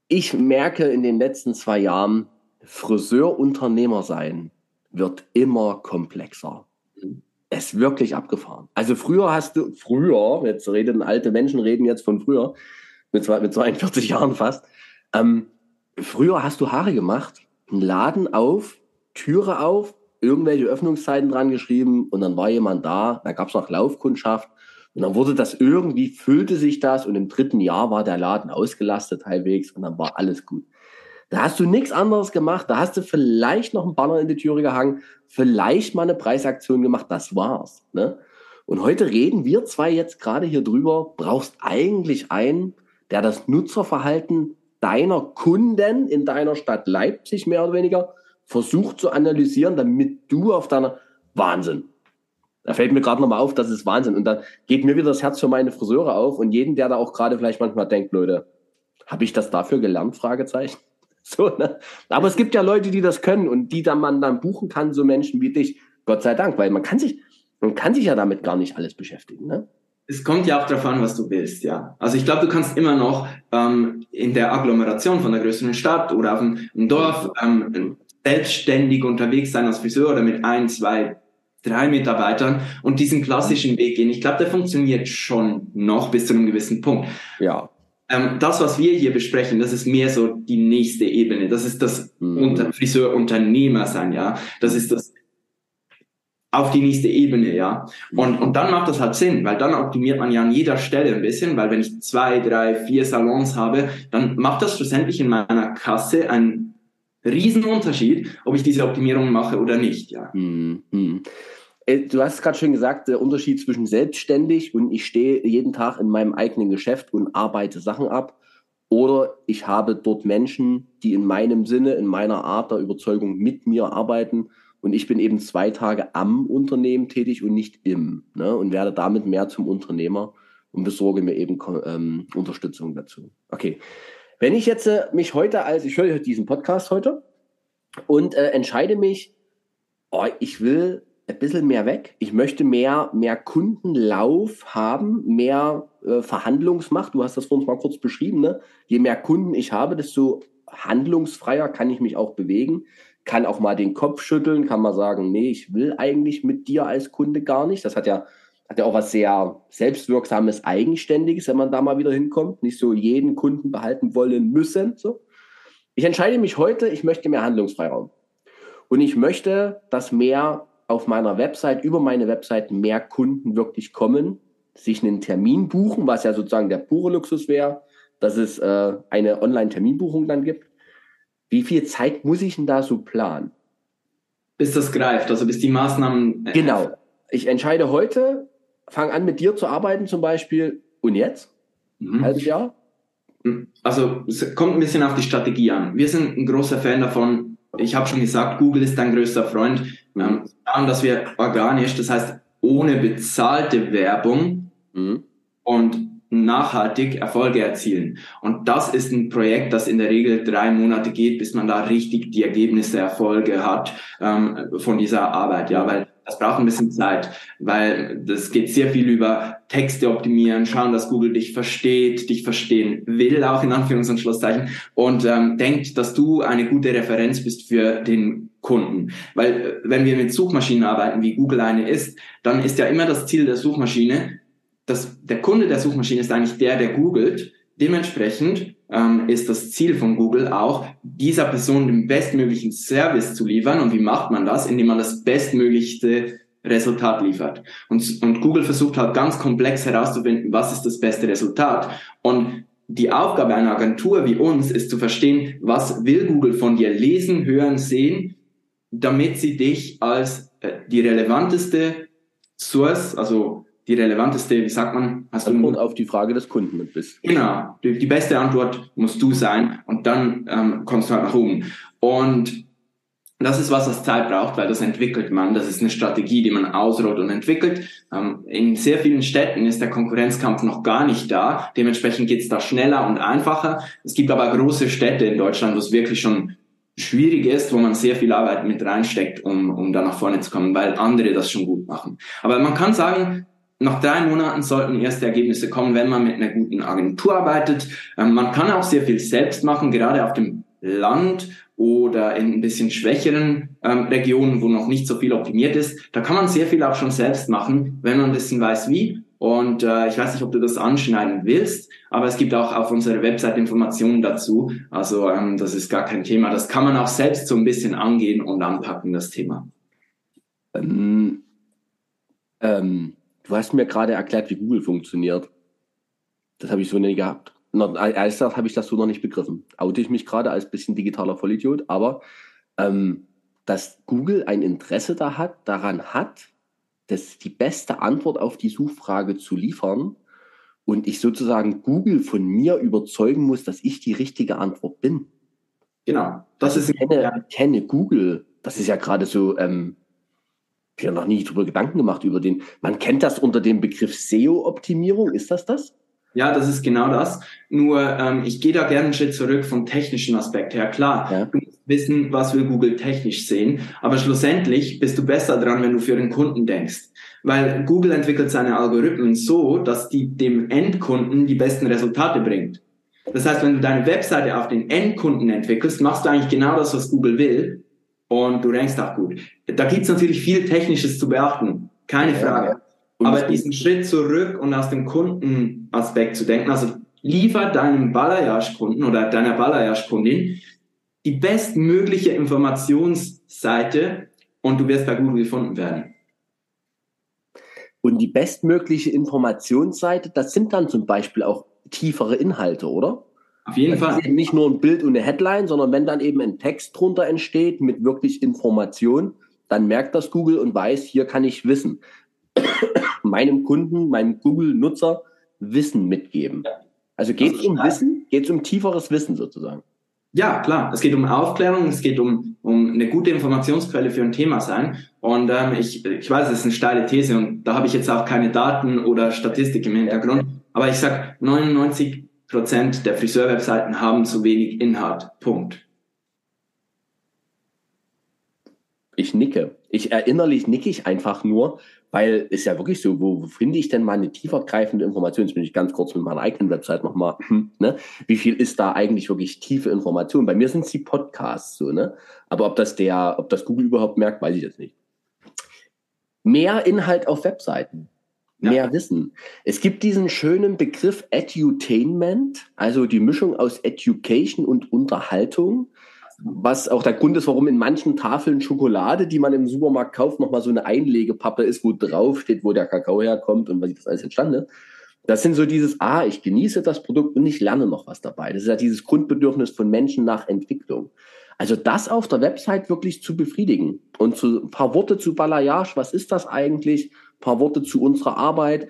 Speaker 1: ich merke in den letzten zwei Jahren, Friseurunternehmer sein wird immer komplexer. Es ist wirklich abgefahren. Also früher hast du, früher, jetzt reden alte Menschen reden jetzt von früher, mit, zwei, mit 42 Jahren fast, ähm, früher hast du Haare gemacht, einen Laden auf, Türe auf, irgendwelche Öffnungszeiten dran geschrieben und dann war jemand da, da gab es noch Laufkundschaft und dann wurde das irgendwie, füllte sich das und im dritten Jahr war der Laden ausgelastet halbwegs und dann war alles gut. Da hast du nichts anderes gemacht. Da hast du vielleicht noch einen Banner in die Türe gehangen, vielleicht mal eine Preisaktion gemacht. Das war's. Ne? Und heute reden wir zwei jetzt gerade hier drüber. Brauchst eigentlich einen, der das Nutzerverhalten deiner Kunden in deiner Stadt Leipzig mehr oder weniger versucht zu analysieren, damit du auf deiner Wahnsinn. Da fällt mir gerade nochmal auf, das ist Wahnsinn. Und da geht mir wieder das Herz für meine Friseure auf und jeden, der da auch gerade vielleicht manchmal denkt, Leute, habe ich das dafür gelernt? Fragezeichen. So, ne? Aber es gibt ja Leute, die das können und die dann man dann buchen kann, so Menschen wie dich. Gott sei Dank, weil man kann sich, man kann sich ja damit gar nicht alles beschäftigen. Ne?
Speaker 2: Es kommt ja auch darauf an, was du willst, ja. Also ich glaube, du kannst immer noch ähm, in der Agglomeration von der größeren Stadt oder auf einem, Dorf ähm, selbstständig unterwegs sein als Friseur oder mit ein, zwei, drei Mitarbeitern und diesen klassischen Weg gehen. Ich glaube, der funktioniert schon noch bis zu einem gewissen Punkt.
Speaker 1: Ja.
Speaker 2: Ähm, das, was wir hier besprechen, das ist mehr so die nächste Ebene. Das ist das mhm. Unter Friseur-Unternehmer sein, ja. Das ist das auf die nächste Ebene, ja. Und, und dann macht das halt Sinn, weil dann optimiert man ja an jeder Stelle ein bisschen, weil wenn ich zwei, drei, vier Salons habe, dann macht das schlussendlich in meiner Kasse einen Riesenunterschied, ob ich diese Optimierung mache oder nicht. Ja.
Speaker 1: Mhm. Du hast gerade schon gesagt, der Unterschied zwischen selbstständig und ich stehe jeden Tag in meinem eigenen Geschäft und arbeite Sachen ab. Oder ich habe dort Menschen, die in meinem Sinne, in meiner Art der Überzeugung mit mir arbeiten. Und ich bin eben zwei Tage am Unternehmen tätig und nicht im. Ne? Und werde damit mehr zum Unternehmer und besorge mir eben ähm, Unterstützung dazu. Okay. Wenn ich jetzt äh, mich heute als, ich höre diesen Podcast heute und äh, entscheide mich, oh, ich will ein bisschen mehr weg. Ich möchte mehr, mehr Kundenlauf haben, mehr äh, Verhandlungsmacht. Du hast das vorhin mal kurz beschrieben. Ne? Je mehr Kunden ich habe, desto handlungsfreier kann ich mich auch bewegen. Kann auch mal den Kopf schütteln, kann mal sagen, nee, ich will eigentlich mit dir als Kunde gar nicht. Das hat ja hat ja auch was sehr selbstwirksames, eigenständiges, wenn man da mal wieder hinkommt. Nicht so jeden Kunden behalten wollen müssen. So. Ich entscheide mich heute, ich möchte mehr Handlungsfreiraum. Und ich möchte, dass mehr auf meiner Website, über meine Website mehr Kunden wirklich kommen, sich einen Termin buchen, was ja sozusagen der pure Luxus wäre, dass es äh, eine Online-Terminbuchung dann gibt. Wie viel Zeit muss ich denn da so planen?
Speaker 2: Bis das greift, also bis die Maßnahmen.
Speaker 1: Äh, genau. Ich entscheide heute, fang an mit dir zu arbeiten zum Beispiel und jetzt? Mhm. Halbes Jahr?
Speaker 2: Also es kommt ein bisschen auf die Strategie an. Wir sind ein großer Fan davon. Ich habe schon gesagt, Google ist dein größter Freund. Mhm. Ähm, dass wir organisch, das heißt ohne bezahlte Werbung mhm. und nachhaltig Erfolge erzielen. Und das ist ein Projekt, das in der Regel drei Monate geht, bis man da richtig die Ergebnisse, Erfolge hat ähm, von dieser Arbeit. Ja, weil das braucht ein bisschen Zeit, weil das geht sehr viel über Texte optimieren, schauen, dass Google dich versteht, dich verstehen will, auch in Anführungs- und Schlusszeichen, und ähm, denkt, dass du eine gute Referenz bist für den Kunden. Weil äh, wenn wir mit Suchmaschinen arbeiten, wie Google eine ist, dann ist ja immer das Ziel der Suchmaschine, dass der Kunde der Suchmaschine ist eigentlich der, der googelt. Dementsprechend ähm, ist das Ziel von Google auch, dieser Person den bestmöglichen Service zu liefern. Und wie macht man das? Indem man das bestmöglichste Resultat liefert. Und, und Google versucht halt ganz komplex herauszufinden, was ist das beste Resultat. Und die Aufgabe einer Agentur wie uns ist zu verstehen, was will Google von dir lesen, hören, sehen, damit sie dich als äh, die relevanteste Source, also die relevanteste, wie sagt man?
Speaker 1: Hast Antwort du auf die Frage des Kunden mit bist.
Speaker 2: Genau, die, die beste Antwort musst du sein und dann ähm, kommst du halt nach oben. Und das ist was, was Zeit braucht, weil das entwickelt man. Das ist eine Strategie, die man ausrollt und entwickelt. Ähm, in sehr vielen Städten ist der Konkurrenzkampf noch gar nicht da. Dementsprechend geht es da schneller und einfacher. Es gibt aber große Städte in Deutschland, wo es wirklich schon schwierig ist, wo man sehr viel Arbeit mit reinsteckt, um, um da nach vorne zu kommen, weil andere das schon gut machen. Aber man kann sagen, nach drei Monaten sollten erste Ergebnisse kommen, wenn man mit einer guten Agentur arbeitet. Ähm, man kann auch sehr viel selbst machen, gerade auf dem Land oder in ein bisschen schwächeren ähm, Regionen, wo noch nicht so viel optimiert ist. Da kann man sehr viel auch schon selbst machen, wenn man ein bisschen weiß wie. Und äh, ich weiß nicht, ob du das anschneiden willst, aber es gibt auch auf unserer Website Informationen dazu. Also ähm, das ist gar kein Thema. Das kann man auch selbst so ein bisschen angehen und anpacken, das Thema.
Speaker 1: Ähm, ähm, du hast mir gerade erklärt, wie Google funktioniert. Das habe ich so nie gehabt. Als habe ich das so noch nicht begriffen. Oute ich mich gerade als bisschen digitaler Vollidiot, aber ähm, dass Google ein Interesse da hat, daran hat, das die beste Antwort auf die Suchfrage zu liefern und ich sozusagen Google von mir überzeugen muss, dass ich die richtige Antwort bin.
Speaker 2: Genau.
Speaker 1: Das also ist ich kenne, ja. kenne Google. Das ist ja gerade so, ähm, ich habe noch nie darüber Gedanken gemacht über den. Man kennt das unter dem Begriff SEO-Optimierung. Ist das das?
Speaker 2: Ja, das ist genau das. Nur ähm, ich gehe da gerne einen Schritt zurück vom technischen Aspekt her. Klar, ja. du musst wissen, was will Google technisch sehen, aber schlussendlich bist du besser dran, wenn du für den Kunden denkst. Weil Google entwickelt seine Algorithmen so, dass die dem Endkunden die besten Resultate bringt. Das heißt, wenn du deine Webseite auf den Endkunden entwickelst, machst du eigentlich genau das, was Google will und du rankst auch gut. Da gibt's natürlich viel Technisches zu beachten, keine Frage. Ja. Aber diesen Schritt zurück und aus dem Kundenaspekt zu denken, also liefer deinem Balayage-Kunden oder deiner Balayage-Kundin die bestmögliche Informationsseite und du wirst bei Google gefunden werden.
Speaker 1: Und die bestmögliche Informationsseite, das sind dann zum Beispiel auch tiefere Inhalte, oder?
Speaker 2: Auf jeden das Fall.
Speaker 1: Ist eben nicht nur ein Bild und eine Headline, sondern wenn dann eben ein Text drunter entsteht mit wirklich Information, dann merkt das Google und weiß, hier kann ich Wissen meinem Kunden, meinem Google-Nutzer Wissen mitgeben. Also geht es um Wissen, geht es um tieferes Wissen sozusagen.
Speaker 2: Ja, klar. Es geht um Aufklärung, es geht um, um eine gute Informationsquelle für ein Thema sein. Und ähm, ich, ich weiß, es ist eine steile These und da habe ich jetzt auch keine Daten oder Statistik im Hintergrund. Aber ich sag 99 Prozent der Friseurwebseiten haben zu wenig Inhalt. Punkt.
Speaker 1: Ich nicke. Ich erinnerlich nicke ich einfach nur, weil ist ja wirklich so, wo finde ich denn mal eine tiefergreifende Information? Jetzt bin ich ganz kurz mit meiner eigenen Website nochmal, ne? Wie viel ist da eigentlich wirklich tiefe Information? Bei mir sind es die Podcasts so, ne? Aber ob das der, ob das Google überhaupt merkt, weiß ich jetzt nicht. Mehr Inhalt auf Webseiten. Ja. Mehr Wissen. Es gibt diesen schönen Begriff Edutainment, also die Mischung aus Education und Unterhaltung was auch der Grund ist, warum in manchen Tafeln Schokolade, die man im Supermarkt kauft, nochmal so eine Einlegepappe ist, wo drauf steht, wo der Kakao herkommt und was das alles entstanden. Das sind so dieses, ah, ich genieße das Produkt und ich lerne noch was dabei. Das ist ja dieses Grundbedürfnis von Menschen nach Entwicklung. Also das auf der Website wirklich zu befriedigen und zu, ein paar Worte zu Balayage, was ist das eigentlich? Ein paar Worte zu unserer Arbeit.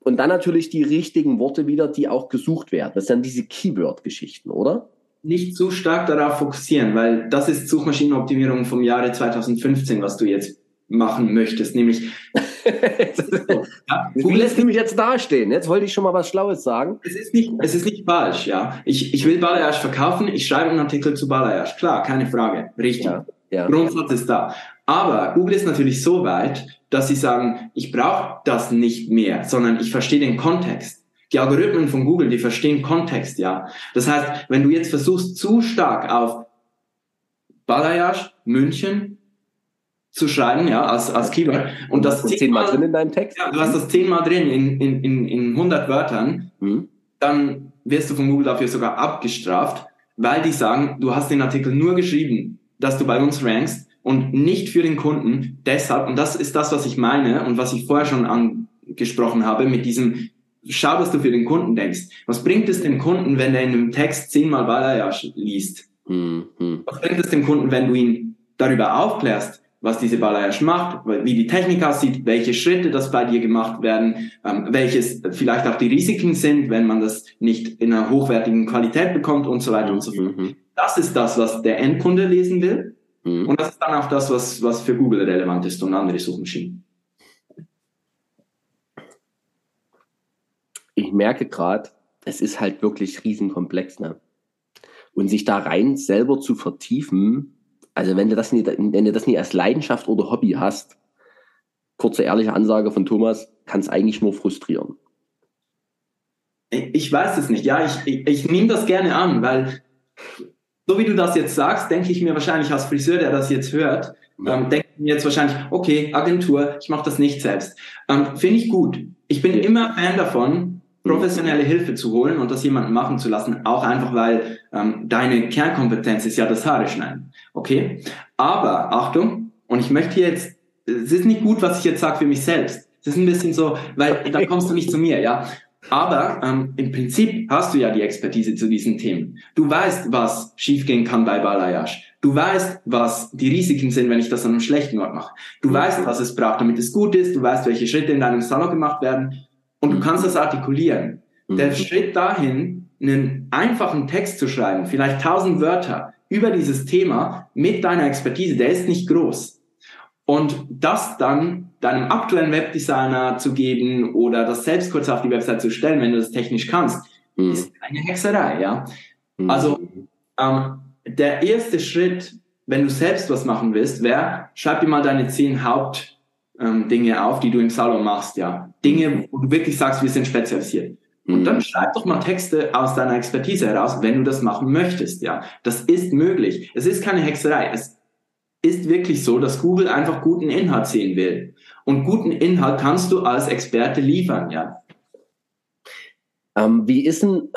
Speaker 1: Und dann natürlich die richtigen Worte wieder, die auch gesucht werden. Das sind diese Keyword-Geschichten, oder?
Speaker 2: nicht zu stark darauf fokussieren, weil das ist Suchmaschinenoptimierung vom Jahre 2015, was du jetzt machen möchtest, nämlich
Speaker 1: ja, du lässt mich jetzt dastehen. Jetzt wollte ich schon mal was Schlaues sagen.
Speaker 2: Es ist nicht, es ist nicht falsch, ja. Ich, ich will Balayage verkaufen, ich schreibe einen Artikel zu Balayage. Klar, keine Frage. Richtig. Ja, ja. Grundsatz ist da. Aber Google ist natürlich so weit, dass sie sagen, ich brauche das nicht mehr, sondern ich verstehe den Kontext. Die Algorithmen von Google, die verstehen Kontext, ja. Das heißt, wenn du jetzt versuchst, zu stark auf Balayage, München zu schreiben, ja, als, als Keyword, und das
Speaker 1: zehnmal drin in deinem Text?
Speaker 2: Ja, du hast das zehnmal drin in, in, in, in 100 Wörtern, mhm. dann wirst du von Google dafür sogar abgestraft, weil die sagen, du hast den Artikel nur geschrieben, dass du bei uns rankst und nicht für den Kunden. Deshalb, und das ist das, was ich meine und was ich vorher schon angesprochen habe, mit diesem schau, dass du für den Kunden denkst. Was bringt es dem Kunden, wenn er in einem Text zehnmal Balayage liest? Mhm. Was bringt es dem Kunden, wenn du ihn darüber aufklärst, was diese Balayage macht, wie die Technik aussieht, welche Schritte das bei dir gemacht werden, ähm, welches vielleicht auch die Risiken sind, wenn man das nicht in einer hochwertigen Qualität bekommt und so weiter und so fort. Mhm. Das ist das, was der Endkunde lesen will. Mhm. Und das ist dann auch das, was, was für Google relevant ist und andere Suchmaschinen.
Speaker 1: Ich merke gerade, es ist halt wirklich riesenkomplex, ne? Und sich da rein selber zu vertiefen, also wenn du das nicht, wenn du das nicht als Leidenschaft oder Hobby hast, kurze ehrliche Ansage von Thomas, kann es eigentlich nur frustrieren.
Speaker 2: Ich weiß es nicht. Ja, ich, ich, ich nehme das gerne an, weil so wie du das jetzt sagst, denke ich mir wahrscheinlich als Friseur, der das jetzt hört, ähm, denke ich mir jetzt wahrscheinlich, okay, Agentur, ich mache das nicht selbst. Ähm, Finde ich gut. Ich bin immer Fan davon, professionelle Hilfe zu holen und das jemanden machen zu lassen, auch einfach weil ähm, deine Kernkompetenz ist ja das Haare schneiden. Okay? Aber Achtung, und ich möchte jetzt, es ist nicht gut, was ich jetzt sage für mich selbst. Es ist ein bisschen so, weil dann kommst du nicht zu mir, ja. Aber ähm, im Prinzip hast du ja die Expertise zu diesen Themen. Du weißt, was schiefgehen kann bei Balayage. Du weißt, was die Risiken sind, wenn ich das an einem schlechten Ort mache. Du weißt, was es braucht, damit es gut ist. Du weißt, welche Schritte in deinem Salon gemacht werden und du kannst das artikulieren. Mhm. Der Schritt dahin, einen einfachen Text zu schreiben, vielleicht tausend Wörter über dieses Thema mit deiner Expertise, der ist nicht groß. Und das dann deinem aktuellen Webdesigner zu geben oder das selbst kurz auf die Website zu stellen, wenn du das technisch kannst, mhm. ist eine Hexerei, ja. Mhm. Also ähm, der erste Schritt, wenn du selbst was machen willst, wäre, schreib dir mal deine zehn Haupt ähm, auf, die du im Salon machst, ja. Dinge, wo du wirklich sagst, wir sind spezialisiert. Und dann mhm. schreib doch mal Texte aus deiner Expertise heraus, wenn du das machen möchtest, ja. Das ist möglich. Es ist keine Hexerei. Es ist wirklich so, dass Google einfach guten Inhalt sehen will. Und guten Inhalt kannst du als Experte liefern, ja.
Speaker 1: Ähm, wie ist denn,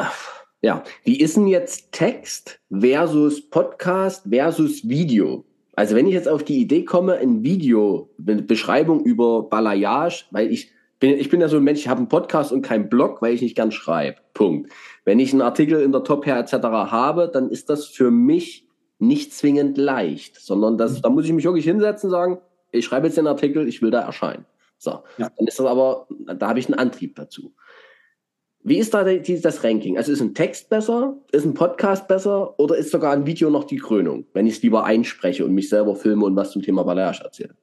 Speaker 1: ja, wie ist denn jetzt Text versus Podcast versus Video? Also wenn ich jetzt auf die Idee komme, ein Video, eine Beschreibung über Balayage, weil ich bin, ich bin ja so ein Mensch, ich habe einen Podcast und keinen Blog, weil ich nicht gern schreibe. Punkt. Wenn ich einen Artikel in der Top Hair etc. habe, dann ist das für mich nicht zwingend leicht, sondern das, da muss ich mich wirklich hinsetzen und sagen, ich schreibe jetzt den Artikel, ich will da erscheinen. So, ja. dann ist das aber, da habe ich einen Antrieb dazu. Wie ist da das Ranking? Also ist ein Text besser, ist ein Podcast besser oder ist sogar ein Video noch die Krönung, wenn ich es lieber einspreche und mich selber filme und was zum Thema Balayage erzähle?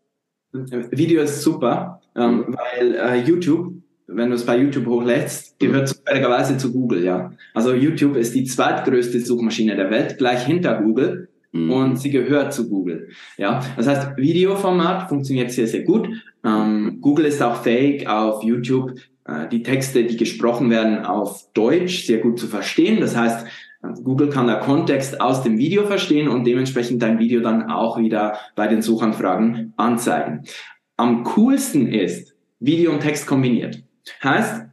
Speaker 2: Video ist super, ähm, mhm. weil äh, YouTube, wenn du es bei YouTube hochlädst, gehört zufälligerweise zu Google, ja. Also YouTube ist die zweitgrößte Suchmaschine der Welt, gleich hinter Google mhm. und sie gehört zu Google. Ja, das heißt, Videoformat funktioniert sehr, sehr gut. Ähm, Google ist auch fähig, auf YouTube äh, die Texte, die gesprochen werden, auf Deutsch sehr gut zu verstehen. Das heißt, Google kann da Kontext aus dem Video verstehen und dementsprechend dein Video dann auch wieder bei den Suchanfragen anzeigen. Am coolsten ist Video und Text kombiniert. Heißt,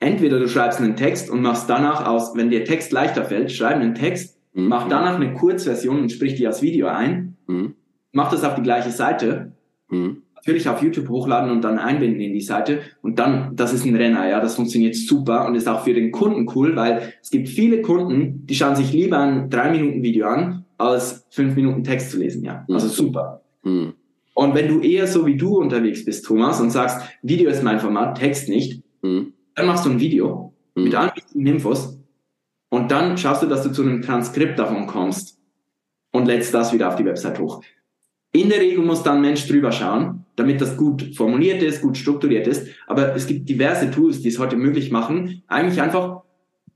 Speaker 2: entweder du schreibst einen Text und machst danach aus, wenn dir Text leichter fällt, schreib einen Text, mhm. mach danach eine Kurzversion und sprich die als Video ein, mhm. mach das auf die gleiche Seite mhm natürlich auf YouTube hochladen und dann einbinden in die Seite. Und dann, das ist ein Renner, ja, das funktioniert super und ist auch für den Kunden cool, weil es gibt viele Kunden, die schauen sich lieber ein 3-Minuten-Video an, als 5 Minuten Text zu lesen, ja. Also mhm. super. Mhm. Und wenn du eher so wie du unterwegs bist, Thomas, und sagst, Video ist mein Format, Text nicht, mhm. dann machst du ein Video mit allen wichtigen Infos und dann schaust du, dass du zu einem Transkript davon kommst und lädst das wieder auf die Website hoch. In der Regel muss dann ein Mensch drüber schauen, damit das gut formuliert ist, gut strukturiert ist. Aber es gibt diverse Tools, die es heute möglich machen, eigentlich einfach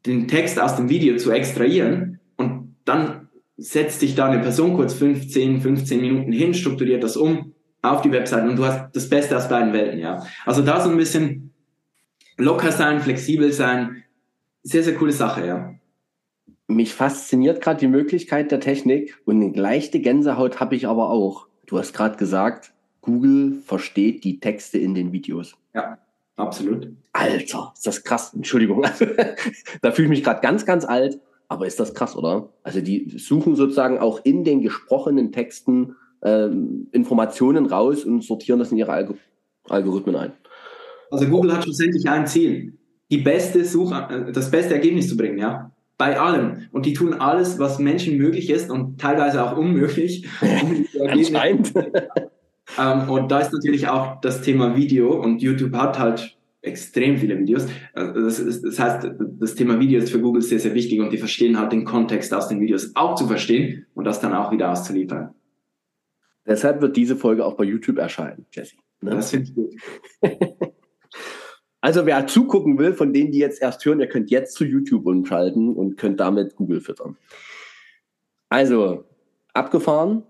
Speaker 2: den Text aus dem Video zu extrahieren und dann setzt sich da eine Person kurz 15, 15 Minuten hin, strukturiert das um auf die Website und du hast das Beste aus beiden Welten, ja. Also da so ein bisschen locker sein, flexibel sein, sehr, sehr coole Sache, ja.
Speaker 1: Mich fasziniert gerade die Möglichkeit der Technik und eine leichte Gänsehaut habe ich aber auch. Du hast gerade gesagt, Google versteht die Texte in den Videos.
Speaker 2: Ja, absolut.
Speaker 1: Alter, ist das krass. Entschuldigung. da fühle ich mich gerade ganz, ganz alt. Aber ist das krass, oder? Also die suchen sozusagen auch in den gesprochenen Texten ähm, Informationen raus und sortieren das in ihre Alg Algorithmen ein.
Speaker 2: Also Google hat schlussendlich ein Ziel, die beste Such, äh, das beste Ergebnis zu bringen, ja. Bei allem. Und die tun alles, was Menschen möglich ist und teilweise auch unmöglich.
Speaker 1: Anscheinend.
Speaker 2: ähm, und da ist natürlich auch das Thema Video und YouTube hat halt extrem viele Videos. Also das, ist, das heißt, das Thema Video ist für Google sehr, sehr wichtig und die verstehen halt den Kontext aus den Videos auch zu verstehen und das dann auch wieder auszuliefern.
Speaker 1: Deshalb wird diese Folge auch bei YouTube erscheinen, Jesse.
Speaker 2: Ne? Das finde ich gut.
Speaker 1: Also wer zugucken will, von denen, die jetzt erst hören, ihr könnt jetzt zu YouTube umschalten und könnt damit Google füttern. Also, abgefahren.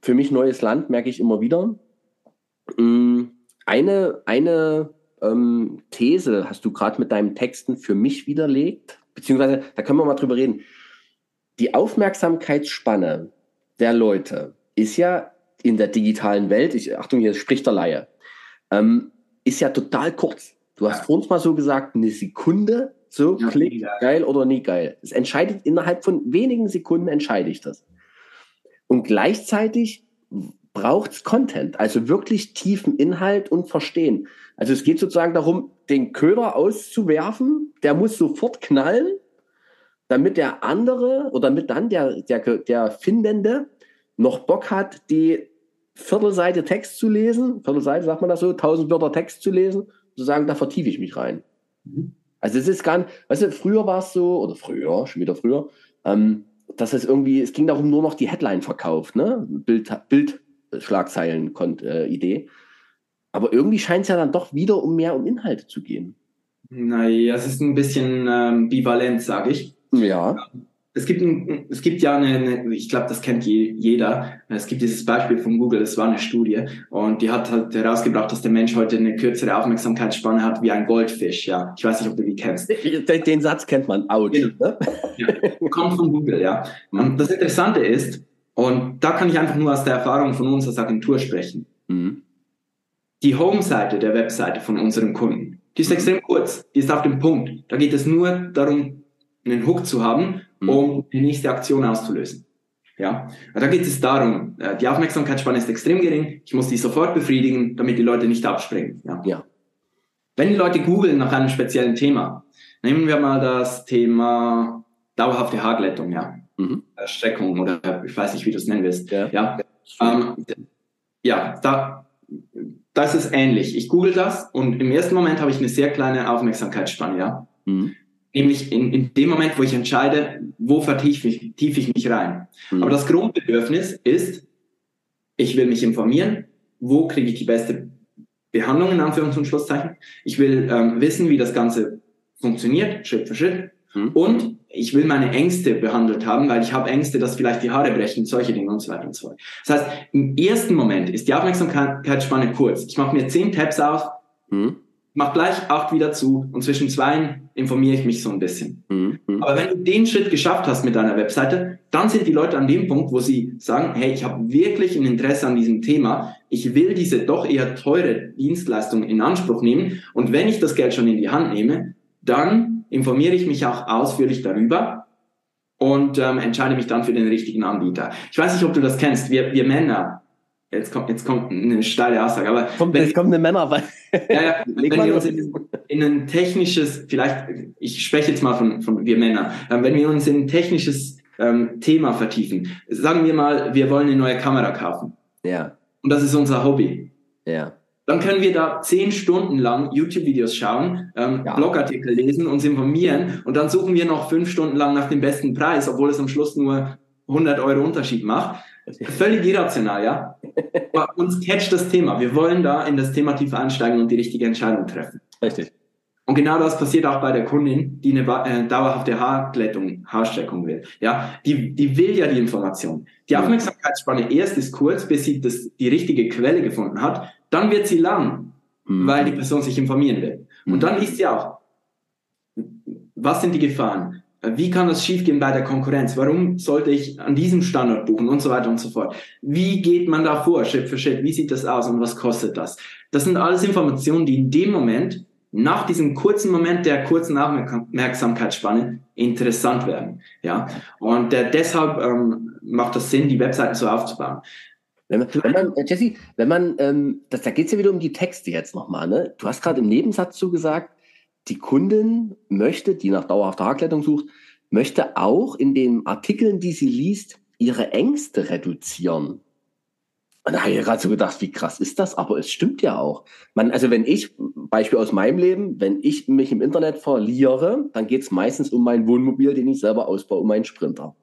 Speaker 1: Für mich neues Land, merke ich immer wieder. Mm, eine, eine ähm, These hast du gerade mit deinen Texten für mich widerlegt, beziehungsweise, da können wir mal drüber reden. Die Aufmerksamkeitsspanne der Leute ist ja in der digitalen Welt, ich, Achtung, hier spricht der Laie, ähm, ist ja total kurz. Du hast ja. vor uns mal so gesagt, eine Sekunde, so ja, klick, geil oder nie geil. Es entscheidet innerhalb von wenigen Sekunden entscheide ich das. Und gleichzeitig braucht es Content, also wirklich tiefen Inhalt und Verstehen. Also es geht sozusagen darum, den Köder auszuwerfen, der muss sofort knallen, damit der andere oder damit dann der, der, der Findende noch Bock hat, die Viertelseite Text zu lesen, Viertelseite sagt man das so, tausend Wörter Text zu lesen, zu sagen, da vertiefe ich mich rein. Mhm. Also es ist gar nicht, weißt du, früher war es so, oder früher, schon wieder früher, ähm, dass es irgendwie, es ging darum, nur noch die Headline verkauft, ne? Bild, Bildschlagzeilen äh. Aber irgendwie scheint es ja dann doch wieder um mehr um Inhalte zu gehen.
Speaker 2: Naja, es ist ein bisschen ähm, bivalent, sage ich.
Speaker 1: Ja
Speaker 2: es gibt, ein, es gibt ja eine, eine ich glaube, das kennt je, jeder. Es gibt dieses Beispiel von Google, das war eine Studie und die hat halt herausgebracht, dass der Mensch heute eine kürzere Aufmerksamkeitsspanne hat wie ein Goldfisch. Ja, ich weiß nicht, ob du die kennst.
Speaker 1: Den, den Satz kennt man. Out. Genau.
Speaker 2: Ne? Ja, kommt von Google, ja. Und das Interessante ist, und da kann ich einfach nur aus der Erfahrung von uns als Agentur sprechen. Mhm. Die Home-Seite der Webseite von unseren Kunden, die ist mhm. extrem kurz, die ist auf dem Punkt. Da geht es nur darum, einen Hook zu haben. Um die nächste Aktion auszulösen. Ja, da geht es darum, äh, die Aufmerksamkeitsspanne ist extrem gering, ich muss die sofort befriedigen, damit die Leute nicht abspringen. Ja. ja. Wenn die Leute googeln nach einem speziellen Thema, nehmen wir mal das Thema dauerhafte Haarglättung, ja. Mhm. Streckung oder ich weiß nicht, wie du es nennen willst. Ja, ja. Ähm, ja da, das ist ähnlich. Ich google das und im ersten Moment habe ich eine sehr kleine Aufmerksamkeitsspanne, ja. Mhm nämlich in, in dem Moment, wo ich entscheide, wo vertiefe ich, tiefe ich mich rein. Mhm. Aber das Grundbedürfnis ist, ich will mich informieren, wo kriege ich die beste Behandlung in Anführungs- und Schlusszeichen. Ich will ähm, wissen, wie das Ganze funktioniert, Schritt für Schritt. Mhm. Und ich will meine Ängste behandelt haben, weil ich habe Ängste, dass vielleicht die Haare brechen, solche Dinge und so weiter und so fort. Das heißt, im ersten Moment ist die Aufmerksamkeitsspanne kurz. Ich mache mir zehn Tabs auf, mhm mach gleich acht wieder zu und zwischen zwei informiere ich mich so ein bisschen. Mhm. Aber wenn du den Schritt geschafft hast mit deiner Webseite, dann sind die Leute an dem Punkt, wo sie sagen, hey, ich habe wirklich ein Interesse an diesem Thema, ich will diese doch eher teure Dienstleistung in Anspruch nehmen und wenn ich das Geld schon in die Hand nehme, dann informiere ich mich auch ausführlich darüber und ähm, entscheide mich dann für den richtigen Anbieter. Ich weiß nicht, ob du das kennst. Wir, wir Männer, Jetzt kommt, jetzt kommt eine steile Aussage, aber.
Speaker 1: Kommt, wenn, jetzt kommt eine Männer, weil.
Speaker 2: Ja, ja, wenn wir uns in, in, ein technisches, vielleicht, ich spreche jetzt mal von, von wir Männer, ähm, wenn wir uns in ein technisches ähm, Thema vertiefen, sagen wir mal, wir wollen eine neue Kamera kaufen.
Speaker 1: Ja.
Speaker 2: Und das ist unser Hobby.
Speaker 1: Ja.
Speaker 2: Dann können wir da zehn Stunden lang YouTube-Videos schauen, ähm, ja. Blogartikel lesen, uns informieren und dann suchen wir noch fünf Stunden lang nach dem besten Preis, obwohl es am Schluss nur 100 Euro Unterschied macht. Völlig irrational, ja. Aber uns catcht das Thema. Wir wollen da in das Thema tief einsteigen und die richtige Entscheidung treffen.
Speaker 1: Richtig.
Speaker 2: Und genau das passiert auch bei der Kundin, die eine äh, dauerhafte Haarglättung, Haarstreckung will. Ja, die, die will ja die Information. Die Aufmerksamkeitsspanne erst ist kurz, bis sie das, die richtige Quelle gefunden hat. Dann wird sie lang, mhm. weil die Person sich informieren will. Und mhm. dann liest sie auch, was sind die Gefahren? Wie kann das schiefgehen bei der Konkurrenz? Warum sollte ich an diesem Standort buchen und so weiter und so fort? Wie geht man da vor, Schritt für Schritt? Wie sieht das aus und was kostet das? Das sind alles Informationen, die in dem Moment, nach diesem kurzen Moment der kurzen Aufmerksamkeitsspanne, interessant werden. Ja, und äh, deshalb ähm, macht das Sinn, die Webseiten so aufzubauen.
Speaker 1: Wenn man, wenn man äh, Jesse, wenn man, ähm, das, da geht es ja wieder um die Texte jetzt nochmal. Ne? Du hast gerade im Nebensatz zugesagt, die Kundin möchte, die nach dauerhafter Haarklettung sucht, möchte auch in den Artikeln, die sie liest, ihre Ängste reduzieren. Und da habe ich gerade so gedacht, wie krass ist das? Aber es stimmt ja auch. Man, also wenn ich, Beispiel aus meinem Leben, wenn ich mich im Internet verliere, dann geht es meistens um mein Wohnmobil, den ich selber ausbaue, um meinen Sprinter.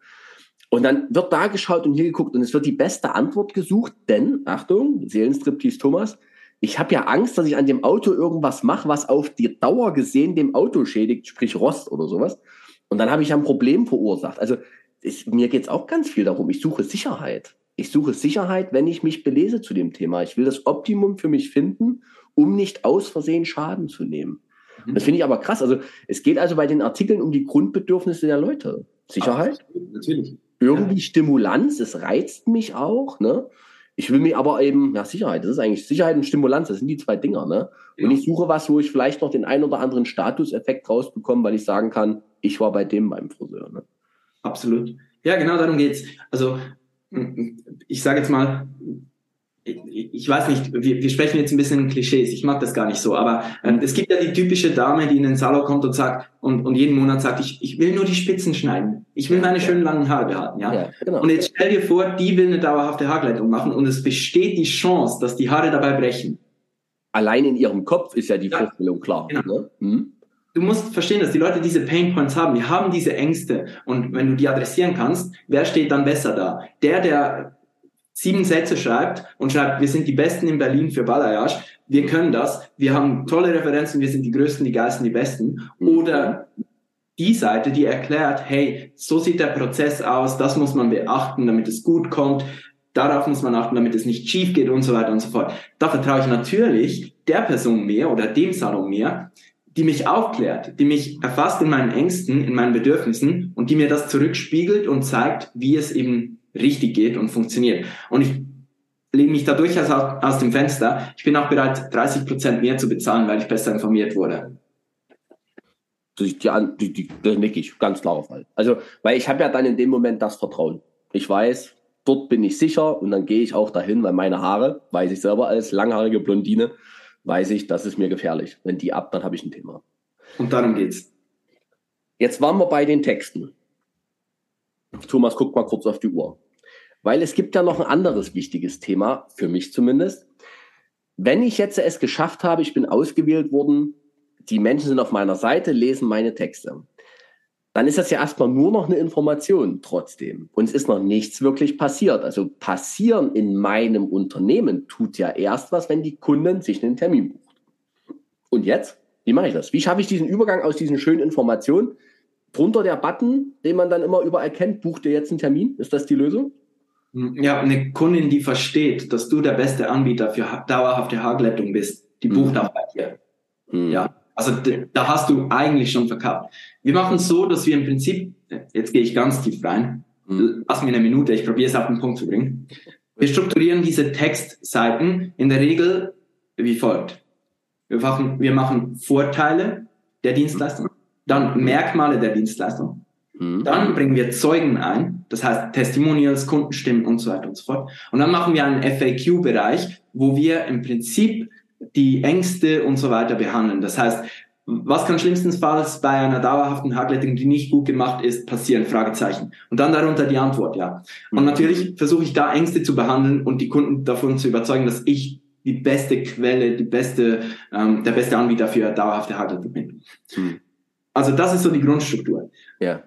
Speaker 1: Und dann wird da geschaut und hier geguckt und es wird die beste Antwort gesucht, denn, Achtung, Seelenstriptease Thomas, ich habe ja Angst, dass ich an dem Auto irgendwas mache, was auf die Dauer gesehen dem Auto schädigt, sprich Rost oder sowas. Und dann habe ich ein Problem verursacht. Also ich, mir geht es auch ganz viel darum, ich suche Sicherheit. Ich suche Sicherheit, wenn ich mich belese zu dem Thema. Ich will das Optimum für mich finden, um nicht aus Versehen Schaden zu nehmen. Mhm. Das finde ich aber krass. Also es geht also bei den Artikeln um die Grundbedürfnisse der Leute. Sicherheit. Absolut, natürlich. Irgendwie ja. Stimulanz, es reizt mich auch, ne? Ich will mir aber eben, ja, Sicherheit, das ist eigentlich Sicherheit und Stimulanz, das sind die zwei Dinger, ne? Ja. Und ich suche was, wo ich vielleicht noch den ein oder anderen Statuseffekt rausbekomme, weil ich sagen kann, ich war bei dem beim Friseur, ne?
Speaker 2: Absolut. Ja, genau darum geht's. Also ich sage jetzt mal, ich weiß nicht, wir, wir sprechen jetzt ein bisschen in Klischees, ich mag das gar nicht so, aber äh, es gibt ja die typische Dame, die in den Salon kommt und sagt und, und jeden Monat sagt, ich, ich will nur die Spitzen schneiden, ich will meine schönen langen Haare behalten, ja. ja genau. Und jetzt stell dir vor, die will eine dauerhafte Haargleitung machen und es besteht die Chance, dass die Haare dabei brechen.
Speaker 1: Allein in ihrem Kopf ist ja die ja, Vorstellung klar. Genau. Ne? Hm?
Speaker 2: du musst verstehen, dass die Leute diese Pain Points haben. Die haben diese Ängste. Und wenn du die adressieren kannst, wer steht dann besser da? Der, der sieben Sätze schreibt und schreibt, wir sind die Besten in Berlin für Balayage, wir können das, wir haben tolle Referenzen, wir sind die Größten, die Geilsten, die Besten. Oder die Seite, die erklärt, hey, so sieht der Prozess aus, das muss man beachten, damit es gut kommt, darauf muss man achten, damit es nicht schief geht und so weiter und so fort. Da vertraue ich natürlich der Person mehr oder dem Salon mehr, die mich aufklärt, die mich erfasst in meinen Ängsten, in meinen Bedürfnissen und die mir das zurückspiegelt und zeigt, wie es eben richtig geht und funktioniert. Und ich lehne mich da durchaus aus dem Fenster. Ich bin auch bereit, 30 Prozent mehr zu bezahlen, weil ich besser informiert wurde.
Speaker 1: Die, die, die, das nicke ich, ganz klarer Fall. Also, weil ich habe ja dann in dem Moment das Vertrauen. Ich weiß, dort bin ich sicher und dann gehe ich auch dahin, weil meine Haare, weiß ich selber als langhaarige Blondine, weiß ich, das ist mir gefährlich. Wenn die ab, dann habe ich ein Thema.
Speaker 2: Und darum geht's.
Speaker 1: Jetzt waren wir bei den Texten. Thomas, guck mal kurz auf die Uhr. Weil es gibt ja noch ein anderes wichtiges Thema, für mich zumindest. Wenn ich jetzt es geschafft habe, ich bin ausgewählt worden, die Menschen sind auf meiner Seite, lesen meine Texte dann ist das ja erstmal nur noch eine Information trotzdem. Und es ist noch nichts wirklich passiert. Also passieren in meinem Unternehmen tut ja erst was, wenn die Kunden sich einen Termin bucht. Und jetzt? Wie mache ich das? Wie schaffe ich diesen Übergang aus diesen schönen Informationen? Drunter der Button, den man dann immer überall kennt, bucht ihr jetzt einen Termin? Ist das die Lösung?
Speaker 2: Ja, eine Kundin, die versteht, dass du der beste Anbieter für dauerhafte Haarglättung bist, die bucht mhm. auch bei dir. Mhm. Ja, also da hast du eigentlich schon verkauft. Wir machen es so, dass wir im Prinzip, jetzt gehe ich ganz tief rein, mhm. lass mir eine Minute, ich probiere es auf den Punkt zu bringen. Wir strukturieren diese Textseiten in der Regel wie folgt. Wir machen, wir machen Vorteile der Dienstleistung, dann Merkmale der Dienstleistung, mhm. dann bringen wir Zeugen ein, das heißt Testimonials, Kundenstimmen und so weiter und so fort. Und dann machen wir einen FAQ-Bereich, wo wir im Prinzip die Ängste und so weiter behandeln. Das heißt, was kann schlimmstenfalls bei einer dauerhaften Haarglättung, die nicht gut gemacht ist, passieren? Fragezeichen. Und dann darunter die Antwort, ja. Und mhm. natürlich versuche ich da Ängste zu behandeln und die Kunden davon zu überzeugen, dass ich die beste Quelle, die beste, ähm, der beste Anbieter für dauerhafte Haarglättung bin. Mhm. Also das ist so die Grundstruktur. Ja.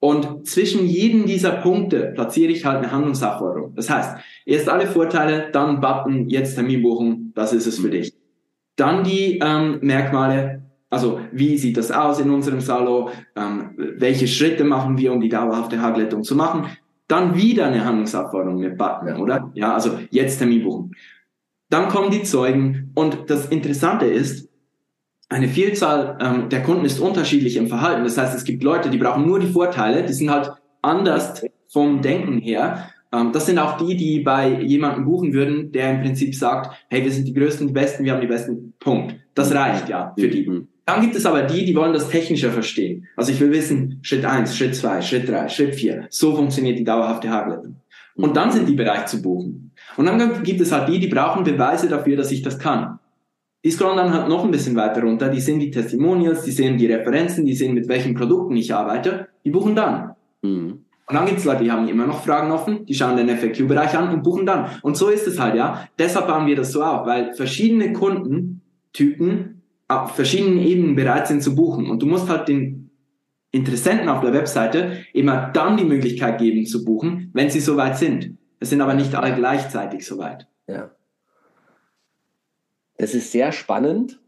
Speaker 2: Und zwischen jedem dieser Punkte platziere ich halt eine Handlungsaufforderung. Das heißt, erst alle Vorteile, dann Button, jetzt Termin buchen, das ist es für dich. Dann die ähm, Merkmale, also wie sieht das aus in unserem Salon, ähm, welche Schritte machen wir, um die dauerhafte Haarglättung zu machen. Dann wieder eine Handlungsaufforderung mit Button, oder? Ja, also jetzt Termin buchen. Dann kommen die Zeugen und das Interessante ist, eine Vielzahl ähm, der Kunden ist unterschiedlich im Verhalten. Das heißt, es gibt Leute, die brauchen nur die Vorteile, die sind halt anders vom Denken her. Ähm, das sind auch die, die bei jemandem buchen würden, der im Prinzip sagt, hey, wir sind die Größten, die Besten, wir haben die Besten, Punkt. Das reicht ja für die. Mhm. Dann gibt es aber die, die wollen das technischer verstehen. Also ich will wissen, Schritt eins, Schritt zwei, Schritt drei, Schritt vier. So funktioniert die dauerhafte Haarglättung. Und dann sind die bereit zu buchen. Und dann gibt es halt die, die brauchen Beweise dafür, dass ich das kann. Die scrollen dann halt noch ein bisschen weiter runter, die sehen die Testimonials, die sehen die Referenzen, die sehen, mit welchen Produkten ich arbeite, die buchen dann. Mhm. Und dann gibt es Leute, die haben immer noch Fragen offen, die schauen den FAQ-Bereich an und buchen dann. Und so ist es halt, ja. Deshalb bauen wir das so auf, weil verschiedene Kundentypen auf verschiedenen Ebenen bereit sind zu buchen. Und du musst halt den Interessenten auf der Webseite immer dann die Möglichkeit geben zu buchen, wenn sie soweit sind. Es sind aber nicht alle gleichzeitig soweit.
Speaker 1: Ja. Das ist sehr spannend.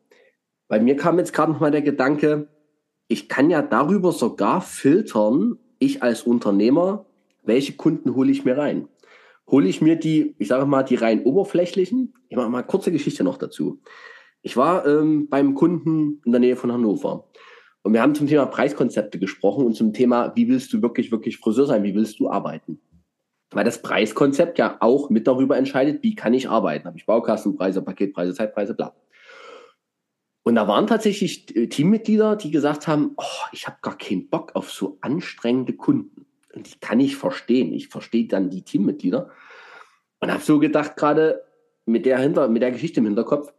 Speaker 1: Bei mir kam jetzt gerade nochmal der Gedanke, ich kann ja darüber sogar filtern, ich als Unternehmer, welche Kunden hole ich mir rein? Hole ich mir die, ich sage mal, die rein oberflächlichen? Ich mache mal eine kurze Geschichte noch dazu. Ich war ähm, beim Kunden in der Nähe von Hannover und wir haben zum Thema Preiskonzepte gesprochen und zum Thema, wie willst du wirklich, wirklich Friseur sein? Wie willst du arbeiten? Weil das Preiskonzept ja auch mit darüber entscheidet, wie kann ich arbeiten? Habe ich Baukastenpreise, Paketpreise, Zeitpreise, bla. Und da waren tatsächlich äh, Teammitglieder, die gesagt haben, oh, ich habe gar keinen Bock auf so anstrengende Kunden. Und die kann ich verstehen. Ich verstehe dann die Teammitglieder. Und habe so gedacht, gerade mit der, hinter, mit der Geschichte im Hinterkopf,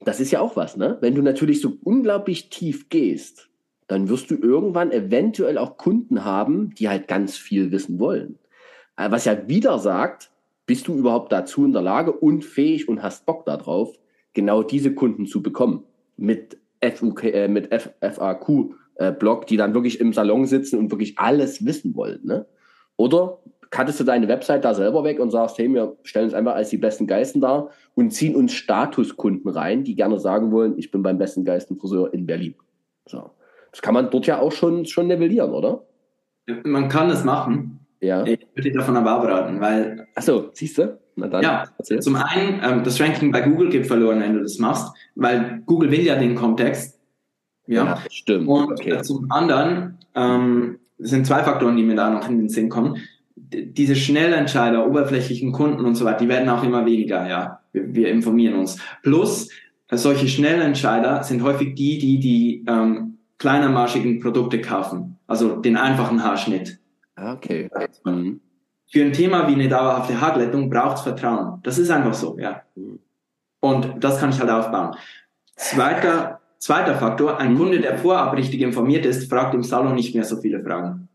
Speaker 1: das ist ja auch was, ne? Wenn du natürlich so unglaublich tief gehst, dann wirst du irgendwann eventuell auch Kunden haben, die halt ganz viel wissen wollen. Äh, was ja wieder sagt, bist du überhaupt dazu in der Lage und fähig und hast Bock darauf, genau diese Kunden zu bekommen mit FUK, äh, mit F, FAQ äh, die dann wirklich im Salon sitzen und wirklich alles wissen wollen. Ne? Oder kattest du deine Website da selber weg und sagst, hey, wir stellen uns einfach als die besten Geisten dar und ziehen uns Statuskunden rein, die gerne sagen wollen, ich bin beim besten Geistenfriseur in Berlin. So. Das kann man dort ja auch schon, schon nivellieren, oder?
Speaker 2: Man kann es machen. Ja. Ich würde davon aber abraten, weil.
Speaker 1: Achso, siehst du?
Speaker 2: Na dann, ja, erzähl. zum einen, ähm, das Ranking bei Google geht verloren, wenn du das machst, weil Google will ja den Kontext. Ja, ja
Speaker 1: stimmt.
Speaker 2: Und okay. zum anderen ähm, sind zwei Faktoren, die mir da noch in den Sinn kommen. Diese Schnellentscheider, oberflächlichen Kunden und so weiter, die werden auch immer weniger, ja. Wir, wir informieren uns. Plus, äh, solche Schnellentscheider sind häufig die, die die ähm, kleinermarschigen Produkte kaufen. Also den einfachen Haarschnitt.
Speaker 1: Ah, okay.
Speaker 2: Mhm für ein Thema wie eine dauerhafte Haarglättung braucht es Vertrauen. Das ist einfach so, ja. Und das kann ich halt aufbauen. Zweiter, zweiter Faktor, ein Kunde, der vorab richtig informiert ist, fragt im Salon nicht mehr so viele Fragen.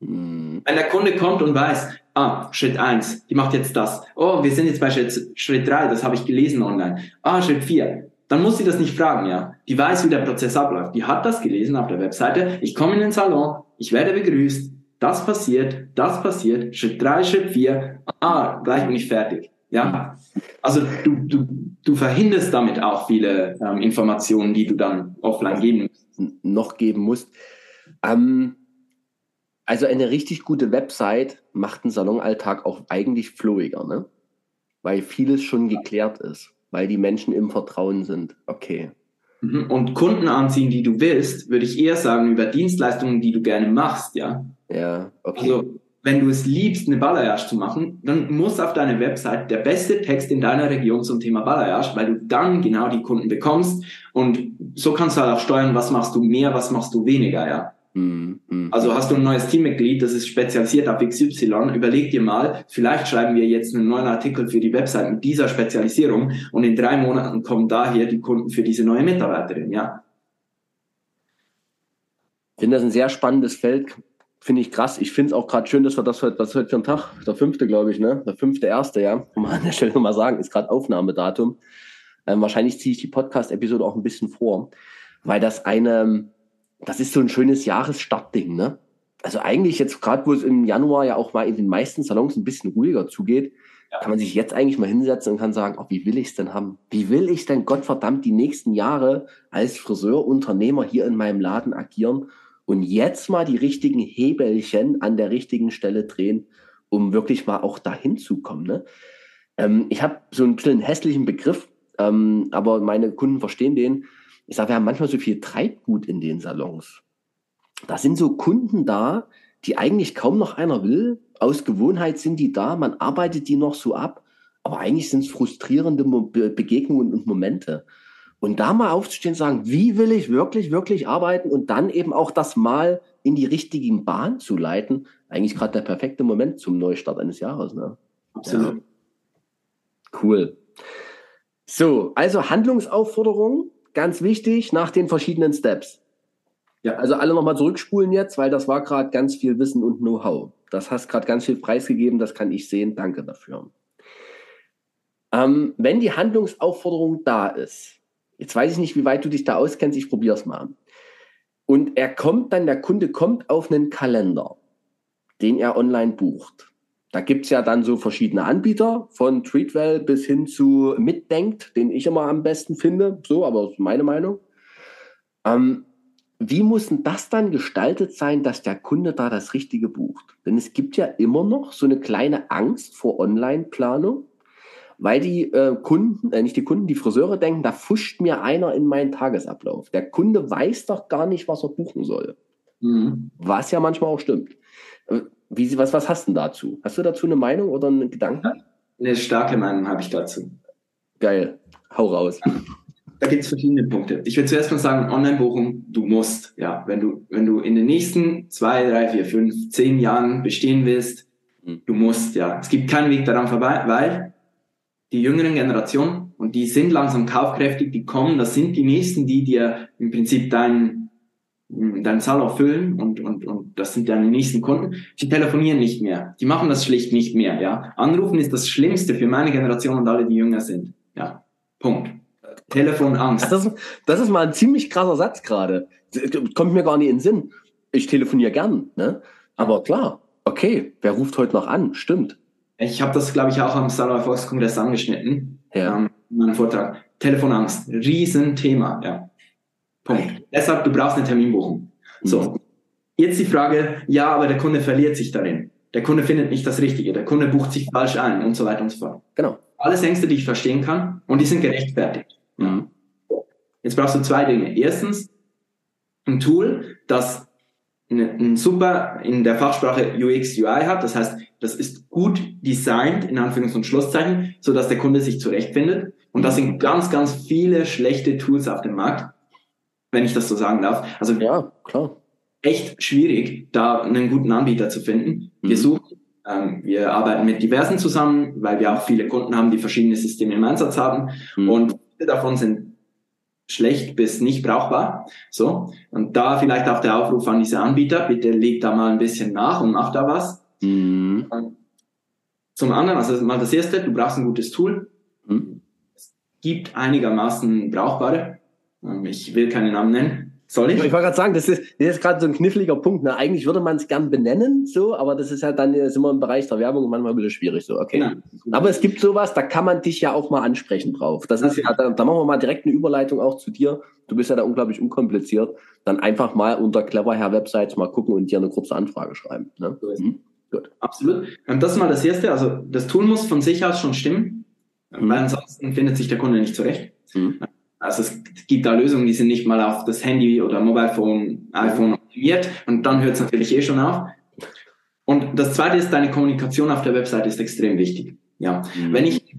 Speaker 2: Mhm. Wenn der Kunde kommt und weiß, ah, Schritt eins, die macht jetzt das. Oh, wir sind jetzt bei Schritt, Schritt drei, das habe ich gelesen online. Ah, Schritt vier, dann muss sie das nicht fragen, ja. Die weiß, wie der Prozess abläuft. Die hat das gelesen auf der Webseite. Ich komme in den Salon, ich werde begrüßt, das passiert, das passiert, Schritt drei, Schritt vier, ah, gleich bin ich fertig. Ja, also du, du, du verhinderst damit auch viele ähm, Informationen, die du dann offline geben.
Speaker 1: Noch geben musst. Ähm, also eine richtig gute Website macht den Salonalltag auch eigentlich flowiger, ne? Weil vieles schon geklärt ist, weil die Menschen im Vertrauen sind. Okay.
Speaker 2: Mhm. Und Kunden anziehen, die du willst, würde ich eher sagen über Dienstleistungen, die du gerne machst, ja.
Speaker 1: Ja, okay.
Speaker 2: Also, wenn du es liebst, eine Balayage zu machen, dann muss auf deiner Website der beste Text in deiner Region zum Thema Balayage, weil du dann genau die Kunden bekommst und so kannst du halt auch steuern, was machst du mehr, was machst du weniger, ja. Mhm. Also hast du ein neues Teammitglied, das ist spezialisiert auf XY, überleg dir mal, vielleicht schreiben wir jetzt einen neuen Artikel für die Website mit dieser Spezialisierung und in drei Monaten kommen daher die Kunden für diese neue Mitarbeiterin, ja.
Speaker 1: Ich finde das ein sehr spannendes Feld, finde ich krass. Ich finde es auch gerade schön, dass wir das heute, was ist heute für ein Tag? Der fünfte, glaube ich, ne? Der fünfte, erste, ja. Muss man an der Stelle nochmal sagen, ist gerade Aufnahmedatum. Ähm, wahrscheinlich ziehe ich die Podcast-Episode auch ein bisschen vor, weil das eine, das ist so ein schönes Jahresstartding, ne? Also eigentlich jetzt gerade, wo es im Januar ja auch mal in den meisten Salons ein bisschen ruhiger zugeht, ja. kann man sich jetzt eigentlich mal hinsetzen und kann sagen, oh, wie will ich es denn haben? Wie will ich denn Gottverdammt die nächsten Jahre als Friseurunternehmer hier in meinem Laden agieren und jetzt mal die richtigen Hebelchen an der richtigen Stelle drehen, um wirklich mal auch dahin zu kommen. Ne? Ähm, ich habe so ein bisschen einen hässlichen Begriff, ähm, aber meine Kunden verstehen den. Ich sage, wir haben manchmal so viel Treibgut in den Salons. Da sind so Kunden da, die eigentlich kaum noch einer will. Aus Gewohnheit sind die da, man arbeitet die noch so ab, aber eigentlich sind es frustrierende Begegnungen und Momente. Und da mal aufzustehen und sagen, wie will ich wirklich, wirklich arbeiten und dann eben auch das mal in die richtigen Bahn zu leiten, eigentlich gerade der perfekte Moment zum Neustart eines Jahres. Ne?
Speaker 2: Absolut. Ja.
Speaker 1: Cool. So, also Handlungsaufforderung, ganz wichtig, nach den verschiedenen Steps. Ja. Also alle nochmal zurückspulen jetzt, weil das war gerade ganz viel Wissen und Know-how. Das hast gerade ganz viel preisgegeben, das kann ich sehen. Danke dafür. Ähm, wenn die Handlungsaufforderung da ist, jetzt weiß ich nicht, wie weit du dich da auskennst, ich probiere es mal. Und er kommt dann, der Kunde kommt auf einen Kalender, den er online bucht. Da gibt's ja dann so verschiedene Anbieter, von Treatwell bis hin zu Mitdenkt, den ich immer am besten finde, so, aber ist meine Meinung. Ähm, wie muss denn das dann gestaltet sein, dass der Kunde da das Richtige bucht? Denn es gibt ja immer noch so eine kleine Angst vor Online-Planung, weil die äh, Kunden, äh, nicht die Kunden, die Friseure denken, da fuscht mir einer in meinen Tagesablauf. Der Kunde weiß doch gar nicht, was er buchen soll. Mhm. Was ja manchmal auch stimmt. Wie, was, was hast du dazu? Hast du dazu eine Meinung oder einen Gedanken?
Speaker 2: Eine starke Meinung habe ich dazu.
Speaker 1: Geil. Hau raus.
Speaker 2: Da gibt es verschiedene Punkte. Ich will zuerst mal sagen, Online-Buchung, du musst. Ja, wenn du, wenn du in den nächsten zwei, drei, vier, fünf, zehn Jahren bestehen willst, mhm. du musst, ja. Es gibt keinen Weg daran vorbei, weil die jüngeren Generationen, und die sind langsam kaufkräftig, die kommen, das sind die nächsten, die dir im Prinzip dein, deinen Salon füllen und, und, und das sind deine nächsten Kunden, die telefonieren nicht mehr. Die machen das schlicht nicht mehr, ja. Anrufen ist das Schlimmste für meine Generation und alle, die jünger sind. Ja. Punkt. Telefonangst.
Speaker 1: Das ist, das ist mal ein ziemlich krasser Satz gerade. Kommt mir gar nicht in den Sinn. Ich telefoniere gern, ne? Aber klar, okay, wer ruft heute noch an? Stimmt.
Speaker 2: Ich habe das, glaube ich, auch am Salon Erfolgskongress angeschnitten. Ja. Ähm, in meinem Vortrag. Telefonangst. Riesenthema, ja. Punkt. Deshalb, du brauchst eine Terminbuchung. So. Mhm. Jetzt die Frage, ja, aber der Kunde verliert sich darin. Der Kunde findet nicht das Richtige. Der Kunde bucht sich falsch ein und so weiter und so fort.
Speaker 1: Genau.
Speaker 2: Alles Ängste, die ich verstehen kann und die sind gerechtfertigt. Mhm. Jetzt brauchst du zwei Dinge. Erstens, ein Tool, das ein super in der Fachsprache UX UI hat. Das heißt, das ist gut designt, in Anführungs- und Schlusszeichen, so dass der Kunde sich zurechtfindet. Und das sind ganz, ganz viele schlechte Tools auf dem Markt wenn ich das so sagen darf. Also ja, klar. Echt schwierig, da einen guten Anbieter zu finden. Mhm. Wir suchen, ähm, wir arbeiten mit diversen zusammen, weil wir auch viele Kunden haben, die verschiedene Systeme im Einsatz haben. Mhm. Und viele davon sind schlecht bis nicht brauchbar. So. Und da vielleicht auch der Aufruf an diese Anbieter, bitte legt da mal ein bisschen nach und macht da was. Mhm. Zum anderen, also mal das erste, du brauchst ein gutes Tool. Mhm. Es gibt einigermaßen brauchbare. Ähm, ich will keine Namen nennen. Soll ich?
Speaker 1: Ich wollte gerade sagen, das ist, das ist gerade so ein kniffliger Punkt. Ne? Eigentlich würde man es gern benennen, so, aber das ist halt dann ist immer im Bereich der Werbung und manchmal wieder schwierig. So, okay. Genau. Aber es gibt sowas, da kann man dich ja auch mal ansprechen drauf. Das ist ja, da, da machen wir mal direkt eine Überleitung auch zu dir. Du bist ja da unglaublich unkompliziert. Dann einfach mal unter Cleverhair Websites mal gucken und dir eine kurze Anfrage schreiben. Ne?
Speaker 2: Mhm. Gut. Absolut. Ähm, das ist mal das Erste. Also das Tool muss von sich aus schon stimmen, mhm. weil ansonsten findet sich der Kunde nicht zurecht. Mhm. Also es gibt da Lösungen, die sind nicht mal auf das Handy oder Mobile Phone, iPhone optimiert und dann hört es natürlich eh schon auf. Und das zweite ist, deine Kommunikation auf der Website ist extrem wichtig. Ja, mhm. wenn ich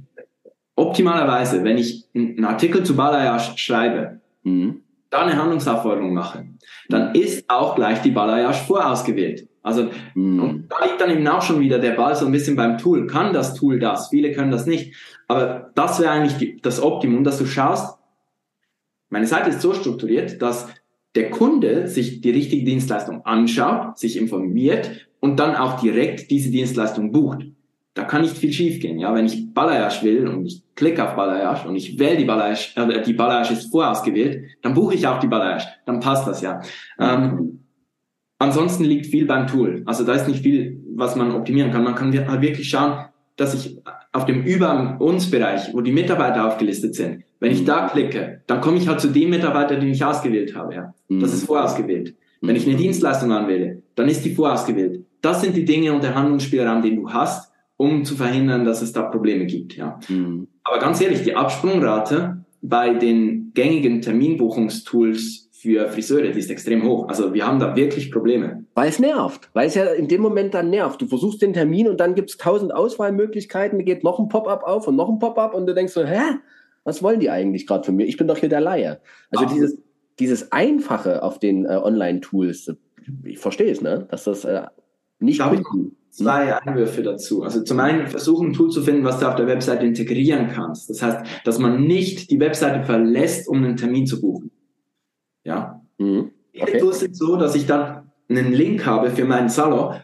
Speaker 2: optimalerweise, wenn ich einen Artikel zu Balayage schreibe, mhm. dann eine Handlungsaufforderung mache, dann ist auch gleich die Balayage vorausgewählt. Also mhm. und da liegt dann eben auch schon wieder der Ball so ein bisschen beim Tool. Kann das Tool das? Viele können das nicht. Aber das wäre eigentlich die, das Optimum, dass du schaust, meine Seite ist so strukturiert, dass der Kunde sich die richtige Dienstleistung anschaut, sich informiert und dann auch direkt diese Dienstleistung bucht. Da kann nicht viel schiefgehen. Ja, wenn ich Balayage will und ich klicke auf Balayage und ich wähle die Balayage, äh, die Balayage ist vorausgewählt, dann buche ich auch die Balayage. Dann passt das ja. Ähm, ansonsten liegt viel beim Tool. Also da ist nicht viel, was man optimieren kann. Man kann halt wirklich schauen, dass ich auf dem Über uns Bereich, wo die Mitarbeiter aufgelistet sind, wenn ich da klicke, dann komme ich halt zu dem Mitarbeiter, den ich ausgewählt habe. Ja. Das mhm. ist vorausgewählt. Wenn ich eine Dienstleistung anwähle, dann ist die vorausgewählt. Das sind die Dinge und der Handlungsspielraum, den du hast, um zu verhindern, dass es da Probleme gibt. Ja. Mhm. Aber ganz ehrlich, die Absprungrate bei den gängigen Terminbuchungstools für Friseure, die ist extrem hoch. Also wir haben da wirklich Probleme.
Speaker 1: Weil es nervt, weil es ja in dem Moment dann nervt. Du versuchst den Termin und dann gibt es tausend Auswahlmöglichkeiten, da geht noch ein Pop-up auf und noch ein Pop-up und du denkst so, hä? Was wollen die eigentlich gerade von mir? Ich bin doch hier der Laie. Also Ach. dieses, dieses Einfache auf den äh, Online-Tools, ich verstehe es, ne? Dass das äh, nicht
Speaker 2: darf, ich, zwei Einwürfe dazu. Also zum einen versuchen, ein Tool zu finden, was du auf der Webseite integrieren kannst. Das heißt, dass man nicht die Webseite verlässt, um einen Termin zu buchen. Ja. Mhm. Okay. Tools sind so, dass ich dann einen Link habe für meinen Salon,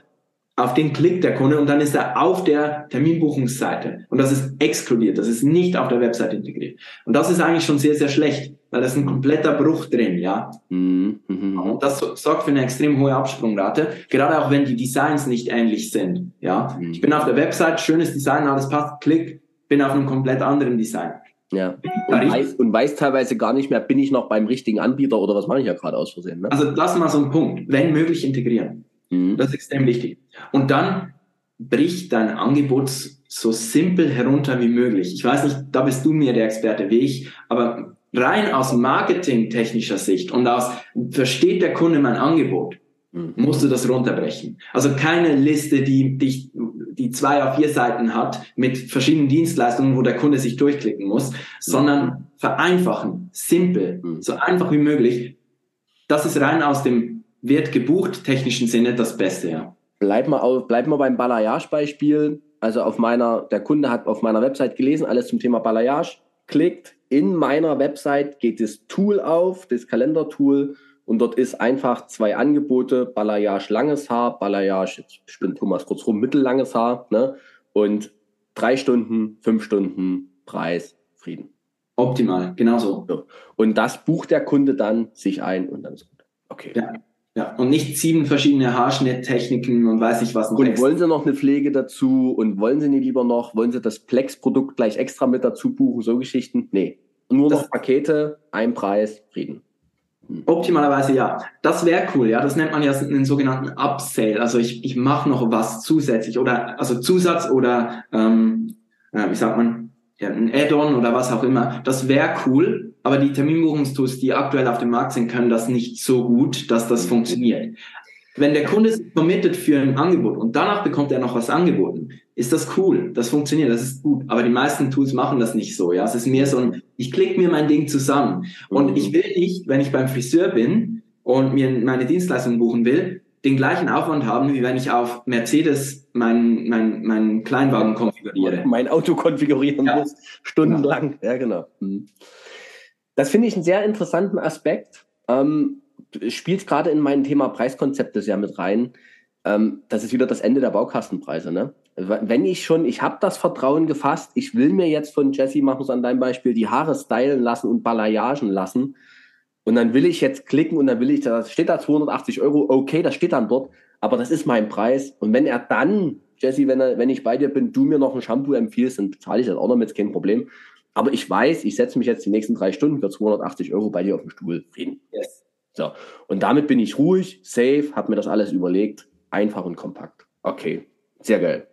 Speaker 2: auf den klickt der Kunde und dann ist er auf der Terminbuchungsseite. Und das ist exkludiert, das ist nicht auf der Webseite integriert. Und das ist eigentlich schon sehr, sehr schlecht, weil das ist ein kompletter Bruch drin, ja. Mhm. Und das sorgt für eine extrem hohe Absprungrate, gerade auch wenn die Designs nicht ähnlich sind, ja. Mhm. Ich bin auf der Website, schönes Design, alles passt, klick, bin auf einem komplett anderen Design.
Speaker 1: Ja. Und weiß, und weiß teilweise gar nicht mehr, bin ich noch beim richtigen Anbieter oder was mache ich ja gerade aus Versehen.
Speaker 2: Ne? Also das mal so ein Punkt. Wenn möglich integrieren. Mhm. Das ist extrem wichtig. Und dann bricht dein Angebot so simpel herunter wie möglich. Ich weiß nicht, da bist du mir der Experte wie ich, aber rein aus marketingtechnischer Sicht und aus versteht der Kunde mein Angebot, mhm. musst du das runterbrechen. Also keine Liste, die dich die zwei auf vier Seiten hat mit verschiedenen Dienstleistungen, wo der Kunde sich durchklicken muss, sondern vereinfachen, simpel, mhm. so einfach wie möglich. Das ist rein aus dem wird gebucht technischen Sinne das Beste, ja.
Speaker 1: Bleib mal, auf, bleib mal beim Balayage-Beispiel. Also auf meiner, der Kunde hat auf meiner Website gelesen, alles zum Thema Balayage, klickt, in meiner Website geht das Tool auf, das Kalendertool und dort ist einfach zwei Angebote, Balayage langes Haar, Balayage, ich bin Thomas kurz rum, mittellanges Haar, ne? Und drei Stunden, fünf Stunden, Preis, Frieden.
Speaker 2: Optimal, genau so.
Speaker 1: Und das bucht der Kunde dann sich ein und dann ist gut.
Speaker 2: Okay. Ja. Ja, und nicht sieben verschiedene Haarschnitttechniken und weiß ich was
Speaker 1: noch. Und extra. wollen Sie noch eine Pflege dazu und wollen Sie nicht lieber noch, wollen Sie das Plex-Produkt gleich extra mit dazu buchen, so Geschichten? Nee. Nur das noch Pakete, ein Preis, Frieden.
Speaker 2: Optimalerweise ja. Das wäre cool, ja. Das nennt man ja einen sogenannten Upsale. Also ich, ich mache noch was zusätzlich oder also Zusatz oder ähm, äh, wie sagt man, ja, ein Add-on oder was auch immer. Das wäre cool, aber die Terminbuchungstools, die aktuell auf dem Markt sind, können das nicht so gut, dass das funktioniert. Wenn der Kunde sich committet für ein Angebot und danach bekommt er noch was angeboten, ist das cool, das funktioniert, das ist gut. Aber die meisten Tools machen das nicht so. Ja, es ist mehr so ein, ich klicke mir mein Ding zusammen und mhm. ich will nicht, wenn ich beim Friseur bin und mir meine Dienstleistung buchen will, den gleichen Aufwand haben, wie wenn ich auf Mercedes meinen mein, mein Kleinwagen konfiguriere.
Speaker 1: Mein Auto konfigurieren ja. muss, stundenlang. Ja, genau. Mhm. Das finde ich einen sehr interessanten Aspekt. Ähm, spielt gerade in mein Thema Preiskonzepte sehr mit rein. Ähm, das ist wieder das Ende der Baukastenpreise. Ne? Wenn ich schon, ich habe das Vertrauen gefasst, ich will mir jetzt von Jesse, machen wir an deinem Beispiel, die Haare stylen lassen und Balayagen lassen. Und dann will ich jetzt klicken und dann will ich, da steht da 280 Euro, okay, das steht dann dort, aber das ist mein Preis. Und wenn er dann, Jesse, wenn, er, wenn ich bei dir bin, du mir noch ein Shampoo empfiehlst, dann zahle ich das auch noch mit, kein Problem. Aber ich weiß, ich setze mich jetzt die nächsten drei Stunden für 280 Euro bei dir auf den Stuhl. Frieden. Yes. So. Und damit bin ich ruhig, safe, habe mir das alles überlegt, einfach und kompakt. Okay, sehr geil.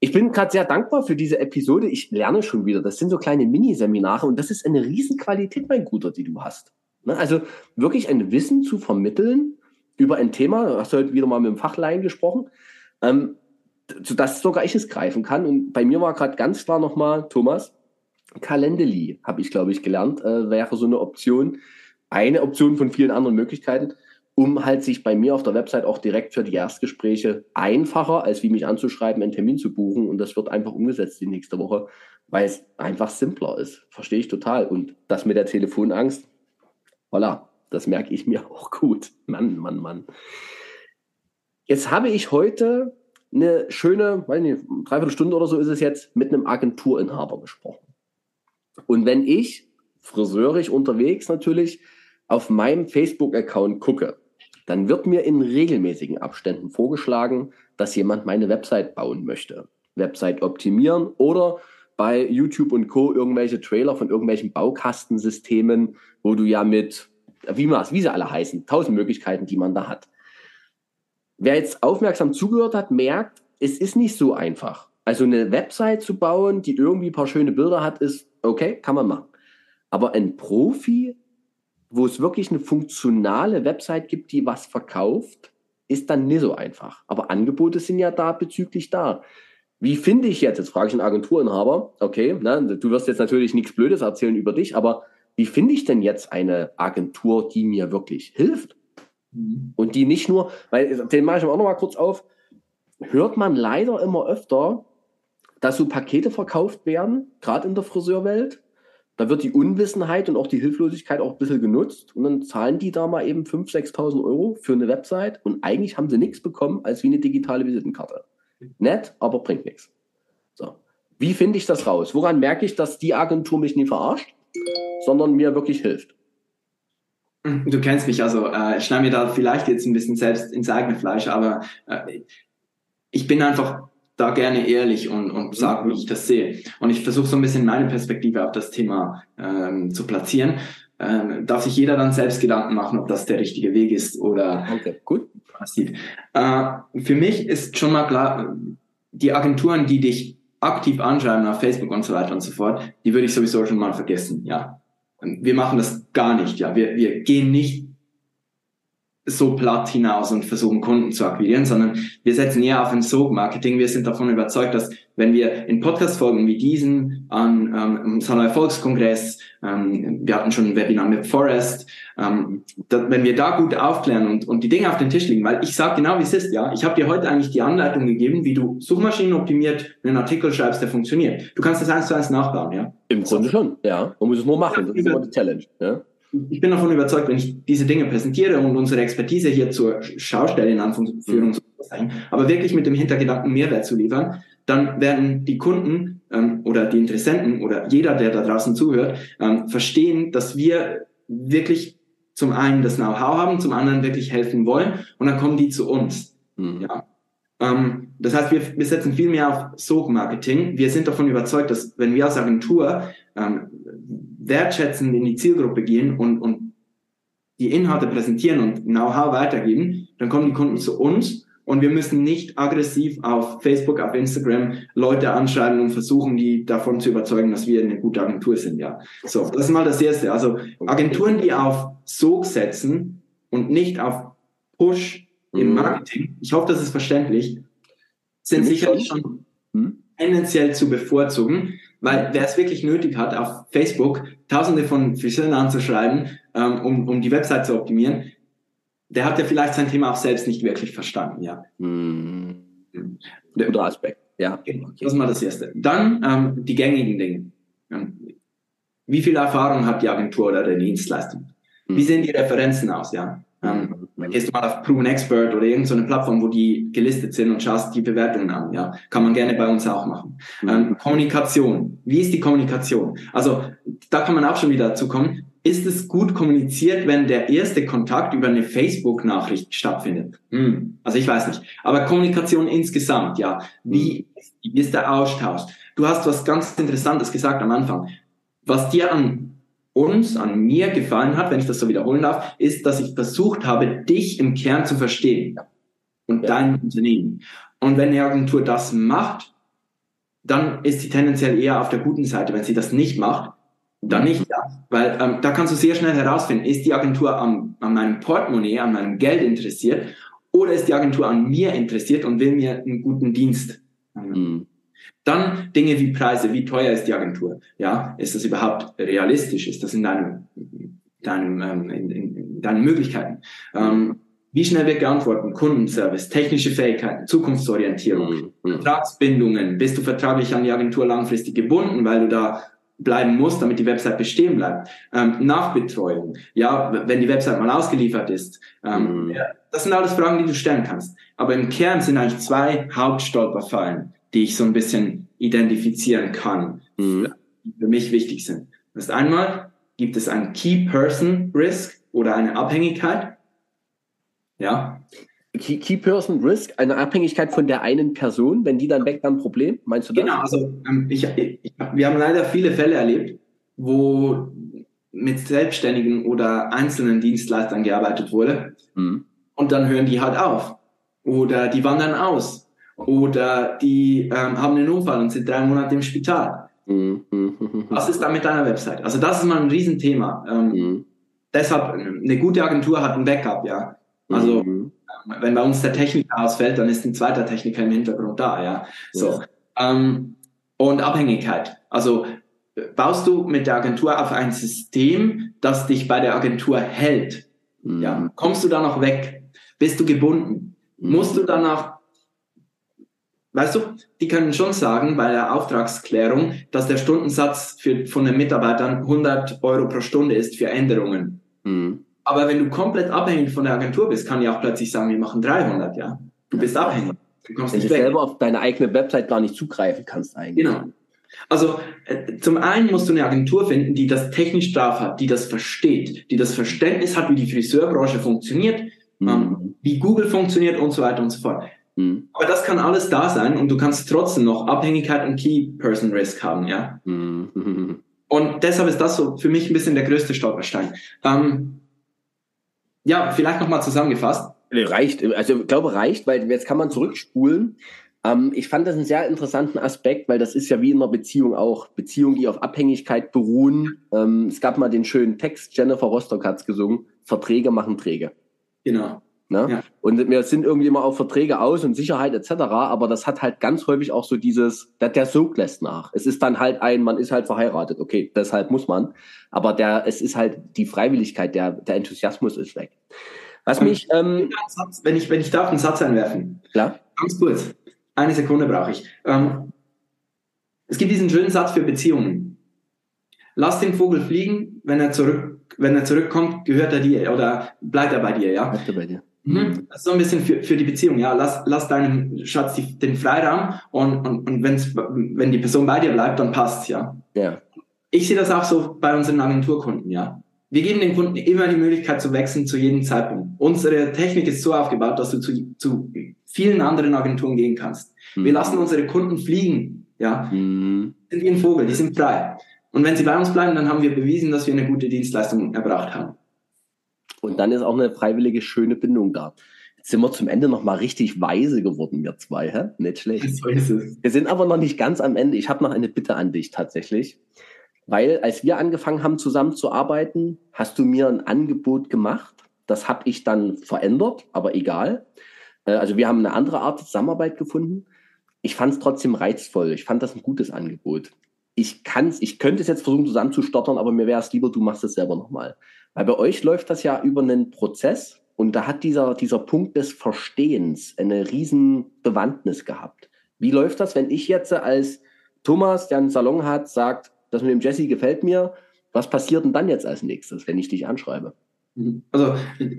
Speaker 1: Ich bin gerade sehr dankbar für diese Episode. Ich lerne schon wieder. Das sind so kleine Miniseminare und das ist eine Riesenqualität, mein Guter, die du hast. Ne? Also wirklich ein Wissen zu vermitteln über ein Thema. Du hast heute wieder mal mit dem Fachlein gesprochen, ähm, sodass sogar ich es greifen kann. Und bei mir war gerade ganz klar nochmal, Thomas, Calendly habe ich, glaube ich, gelernt, äh, wäre so eine Option. Eine Option von vielen anderen Möglichkeiten um halt sich bei mir auf der Website auch direkt für die Erstgespräche einfacher, als wie mich anzuschreiben, einen Termin zu buchen. Und das wird einfach umgesetzt die nächste Woche, weil es einfach simpler ist. Verstehe ich total. Und das mit der Telefonangst, voilà, das merke ich mir auch gut. Mann, Mann, Mann. Jetzt habe ich heute eine schöne, weiß nicht, dreiviertel Stunde oder so ist es jetzt, mit einem Agenturinhaber gesprochen. Und wenn ich, friseurig unterwegs natürlich, auf meinem Facebook-Account gucke, dann wird mir in regelmäßigen Abständen vorgeschlagen, dass jemand meine Website bauen möchte. Website optimieren oder bei YouTube und Co. irgendwelche Trailer von irgendwelchen Baukastensystemen, wo du ja mit, wie, wie sie alle heißen, tausend Möglichkeiten, die man da hat. Wer jetzt aufmerksam zugehört hat, merkt, es ist nicht so einfach. Also eine Website zu bauen, die irgendwie ein paar schöne Bilder hat, ist okay, kann man machen. Aber ein Profi wo es wirklich eine funktionale Website gibt, die was verkauft, ist dann nicht so einfach. Aber Angebote sind ja da bezüglich da. Wie finde ich jetzt, jetzt frage ich einen Agenturinhaber, okay, ne, du wirst jetzt natürlich nichts Blödes erzählen über dich, aber wie finde ich denn jetzt eine Agentur, die mir wirklich hilft? Mhm. Und die nicht nur, weil den mache ich auch noch mal kurz auf, hört man leider immer öfter, dass so Pakete verkauft werden, gerade in der Friseurwelt. Da wird die Unwissenheit und auch die Hilflosigkeit auch ein bisschen genutzt und dann zahlen die da mal eben 5.000, 6.000 Euro für eine Website und eigentlich haben sie nichts bekommen als wie eine digitale Visitenkarte. Nett, aber bringt nichts. So. Wie finde ich das raus? Woran merke ich, dass die Agentur mich nie verarscht, sondern mir wirklich hilft?
Speaker 2: Du kennst mich, also äh, ich schneide mir da vielleicht jetzt ein bisschen selbst ins eigene Fleisch, aber äh, ich bin einfach da gerne ehrlich und, und sage, wie ich das sehe. Und ich versuche so ein bisschen meine Perspektive auf das Thema ähm, zu platzieren. Ähm, darf sich jeder dann selbst Gedanken machen, ob das der richtige Weg ist oder
Speaker 1: okay, gut.
Speaker 2: passiv. Äh, für mich ist schon mal klar, die Agenturen, die dich aktiv anschreiben auf Facebook und so weiter und so fort, die würde ich sowieso schon mal vergessen, ja. Wir machen das gar nicht, ja. Wir, wir gehen nicht so platt hinaus und versuchen Kunden zu akquirieren, sondern wir setzen eher auf ein Sog-Marketing. Wir sind davon überzeugt, dass wenn wir in Podcast-Folgen wie diesen an ähm, unserem Erfolgskongress, ähm, wir hatten schon ein Webinar mit Forest, ähm, dass, wenn wir da gut aufklären und, und die Dinge auf den Tisch legen, weil ich sage genau, wie es ist, ja, ich habe dir heute eigentlich die Anleitung gegeben, wie du Suchmaschinen optimiert einen Artikel schreibst, der funktioniert. Du kannst das eins zu eins nachbauen, ja?
Speaker 1: Im Grunde schon, ja. Man muss es nur machen, das ist immer die Challenge, ja
Speaker 2: ich bin davon überzeugt, wenn ich diese Dinge präsentiere und unsere Expertise hier zur Schaustelle in Anführungszeichen, mhm. aber wirklich mit dem Hintergedanken Mehrwert zu liefern, dann werden die Kunden ähm, oder die Interessenten oder jeder, der da draußen zuhört, ähm, verstehen, dass wir wirklich zum einen das Know-how haben, zum anderen wirklich helfen wollen und dann kommen die zu uns. Mhm. Ja. Ähm, das heißt, wir, wir setzen viel mehr auf Sogmarketing. Wir sind davon überzeugt, dass wenn wir als Agentur ähm, wertschätzend in die Zielgruppe gehen und, und die Inhalte präsentieren und Know-how weitergeben, dann kommen die Kunden zu uns und wir müssen nicht aggressiv auf Facebook, auf Instagram Leute anschreiben und versuchen, die davon zu überzeugen, dass wir eine gute Agentur sind, ja. So, das ist mal das Erste. Also Agenturen, die auf Sog setzen und nicht auf Push im mhm. Marketing, ich hoffe, das ist verständlich, sind sicherlich schon hm? tendenziell zu bevorzugen. Weil wer es wirklich nötig hat, auf Facebook tausende von Friseuren anzuschreiben, ähm, um, um die Website zu optimieren, der hat ja vielleicht sein Thema auch selbst nicht wirklich verstanden, ja.
Speaker 1: Mhm. Guter Aspekt, ja.
Speaker 2: Okay. Das ist mal das Erste. Dann ähm, die gängigen Dinge. Ähm, wie viel Erfahrung hat die Agentur oder der Dienstleister? Mhm. Wie sehen die Referenzen aus, ja? Ähm, gehst du mal auf Proven Expert oder irgendeine Plattform, wo die gelistet sind und schaust die Bewertungen an. Ja, kann man gerne bei uns auch machen. Mhm. Ähm, Kommunikation. Wie ist die Kommunikation? Also da kann man auch schon wieder dazu kommen. Ist es gut kommuniziert, wenn der erste Kontakt über eine Facebook-Nachricht stattfindet? Hm. Also ich weiß nicht. Aber Kommunikation insgesamt, ja. Wie, wie ist der Austausch? Du hast was ganz Interessantes gesagt am Anfang. Was dir an uns, an mir gefallen hat, wenn ich das so wiederholen darf, ist, dass ich versucht habe, dich im Kern zu verstehen und ja. dein Unternehmen. Und wenn eine Agentur das macht, dann ist sie tendenziell eher auf der guten Seite. Wenn sie das nicht macht, dann nicht, ja. Weil ähm, da kannst du sehr schnell herausfinden, ist die Agentur am, an meinem Portemonnaie, an meinem Geld interessiert oder ist die Agentur an mir interessiert und will mir einen guten Dienst mhm. Dann Dinge wie Preise, wie teuer ist die Agentur? Ja, ist das überhaupt realistisch? Ist das in deinem, deinem, ähm, in, in, in deinen Möglichkeiten? Ähm, wie schnell wird geantwortet? Kundenservice, technische Fähigkeiten, Zukunftsorientierung, mhm. mhm. Vertragsbindungen. Bist du vertraglich an die Agentur langfristig gebunden, weil du da bleiben musst, damit die Website bestehen bleibt. Ähm, Nachbetreuung, ja, wenn die Website mal ausgeliefert ist. Ähm, mhm. ja, das sind alles Fragen, die du stellen kannst. Aber im Kern sind eigentlich zwei Hauptstolperfallen die ich so ein bisschen identifizieren kann, mhm. die für mich wichtig sind. Das ist einmal, gibt es ein Key Person Risk oder eine Abhängigkeit? Ja.
Speaker 1: Key, Key Person Risk, eine Abhängigkeit von der einen Person, wenn die dann weg, dann Problem, meinst du das?
Speaker 2: Genau, also ähm, ich, ich, wir haben leider viele Fälle erlebt, wo mit Selbstständigen oder einzelnen Dienstleistern gearbeitet wurde mhm. und dann hören die halt auf oder die wandern aus oder die ähm, haben einen Unfall und sind drei Monate im Spital. Mhm. Was ist da mit deiner Website? Also das ist mal ein Riesenthema. Ähm, mhm. Deshalb, eine gute Agentur hat ein Backup, ja. Also mhm. wenn bei uns der Techniker ausfällt, dann ist ein zweiter Techniker im Hintergrund da, ja. So. Ja. Ähm, und Abhängigkeit. Also baust du mit der Agentur auf ein System, das dich bei der Agentur hält. Ja. Mhm. Kommst du da noch weg? Bist du gebunden? Mhm. Musst du danach weißt du, die können schon sagen bei der Auftragsklärung, dass der Stundensatz für, von den Mitarbeitern 100 Euro pro Stunde ist für Änderungen. Mhm. Aber wenn du komplett abhängig von der Agentur bist, kann die auch plötzlich sagen, wir machen 300, ja. Du bist abhängig.
Speaker 1: Du kommst wenn nicht du weg. selber auf deine eigene Website gar nicht zugreifen kannst eigentlich.
Speaker 2: Genau. Also äh, zum einen musst du eine Agentur finden, die das technisch drauf hat, die das versteht, die das Verständnis hat, wie die Friseurbranche funktioniert, mhm. ähm, wie Google funktioniert und so weiter und so fort. Mhm. Aber das kann alles da sein und du kannst trotzdem noch Abhängigkeit und Key Person Risk haben, ja. Mhm. Und deshalb ist das so für mich ein bisschen der größte Stolperstein. Ähm, ja, vielleicht nochmal zusammengefasst.
Speaker 1: Reicht, also ich glaube reicht, weil jetzt kann man zurückspulen. Ähm, ich fand das einen sehr interessanten Aspekt, weil das ist ja wie in einer Beziehung auch. Beziehungen, die auf Abhängigkeit beruhen. Ähm, es gab mal den schönen Text, Jennifer Rostock hat's gesungen, Verträge machen Träge.
Speaker 2: Genau.
Speaker 1: Ne? Ja. Und wir sind irgendwie immer auf Verträge aus und Sicherheit etc., aber das hat halt ganz häufig auch so dieses, der, der Sog lässt nach. Es ist dann halt ein, man ist halt verheiratet, okay, deshalb muss man, aber der, es ist halt die Freiwilligkeit, der, der Enthusiasmus ist weg. Was mich... Ähm,
Speaker 2: wenn, ich, wenn ich darf, einen Satz einwerfen.
Speaker 1: Klar.
Speaker 2: Ganz kurz. Eine Sekunde brauche ich. Ähm, es gibt diesen schönen Satz für Beziehungen. Lass den Vogel fliegen, wenn er zurück, wenn er zurückkommt, gehört er dir oder bleibt er bei dir, ja? Bleibt er bei dir. Mhm. Ist so ein bisschen für, für die Beziehung, ja. Lass, lass deinem Schatz die, den Freiraum und, und, und wenn's, wenn die Person bei dir bleibt, dann passt's, ja.
Speaker 1: Ja.
Speaker 2: Ich sehe das auch so bei unseren Agenturkunden, ja. Wir geben den Kunden immer die Möglichkeit zu wechseln zu jedem Zeitpunkt. Unsere Technik ist so aufgebaut, dass du zu, zu vielen anderen Agenturen gehen kannst. Mhm. Wir lassen unsere Kunden fliegen, ja. Mhm. Sind wie ein Vogel, die sind frei. Und wenn sie bei uns bleiben, dann haben wir bewiesen, dass wir eine gute Dienstleistung erbracht haben.
Speaker 1: Und dann ist auch eine freiwillige, schöne Bindung da. Jetzt sind wir zum Ende noch mal richtig weise geworden, wir zwei, hä? Nicht schlecht. So ist es. Wir sind aber noch nicht ganz am Ende. Ich habe noch eine Bitte an dich tatsächlich. Weil als wir angefangen haben zusammenzuarbeiten, hast du mir ein Angebot gemacht. Das habe ich dann verändert, aber egal. Äh, also wir haben eine andere Art Zusammenarbeit gefunden. Ich fand es trotzdem reizvoll. Ich fand das ein gutes Angebot. Ich kann's, ich könnte es jetzt versuchen zusammenzustottern, aber mir wäre es lieber, du machst es selber nochmal. Weil bei euch läuft das ja über einen Prozess und da hat dieser, dieser Punkt des Verstehens eine riesen Bewandtnis gehabt. Wie läuft das, wenn ich jetzt als Thomas, der einen Salon hat, sagt, das mit dem Jesse gefällt mir, was passiert denn dann jetzt als nächstes, wenn ich dich anschreibe?
Speaker 2: Mhm. Also,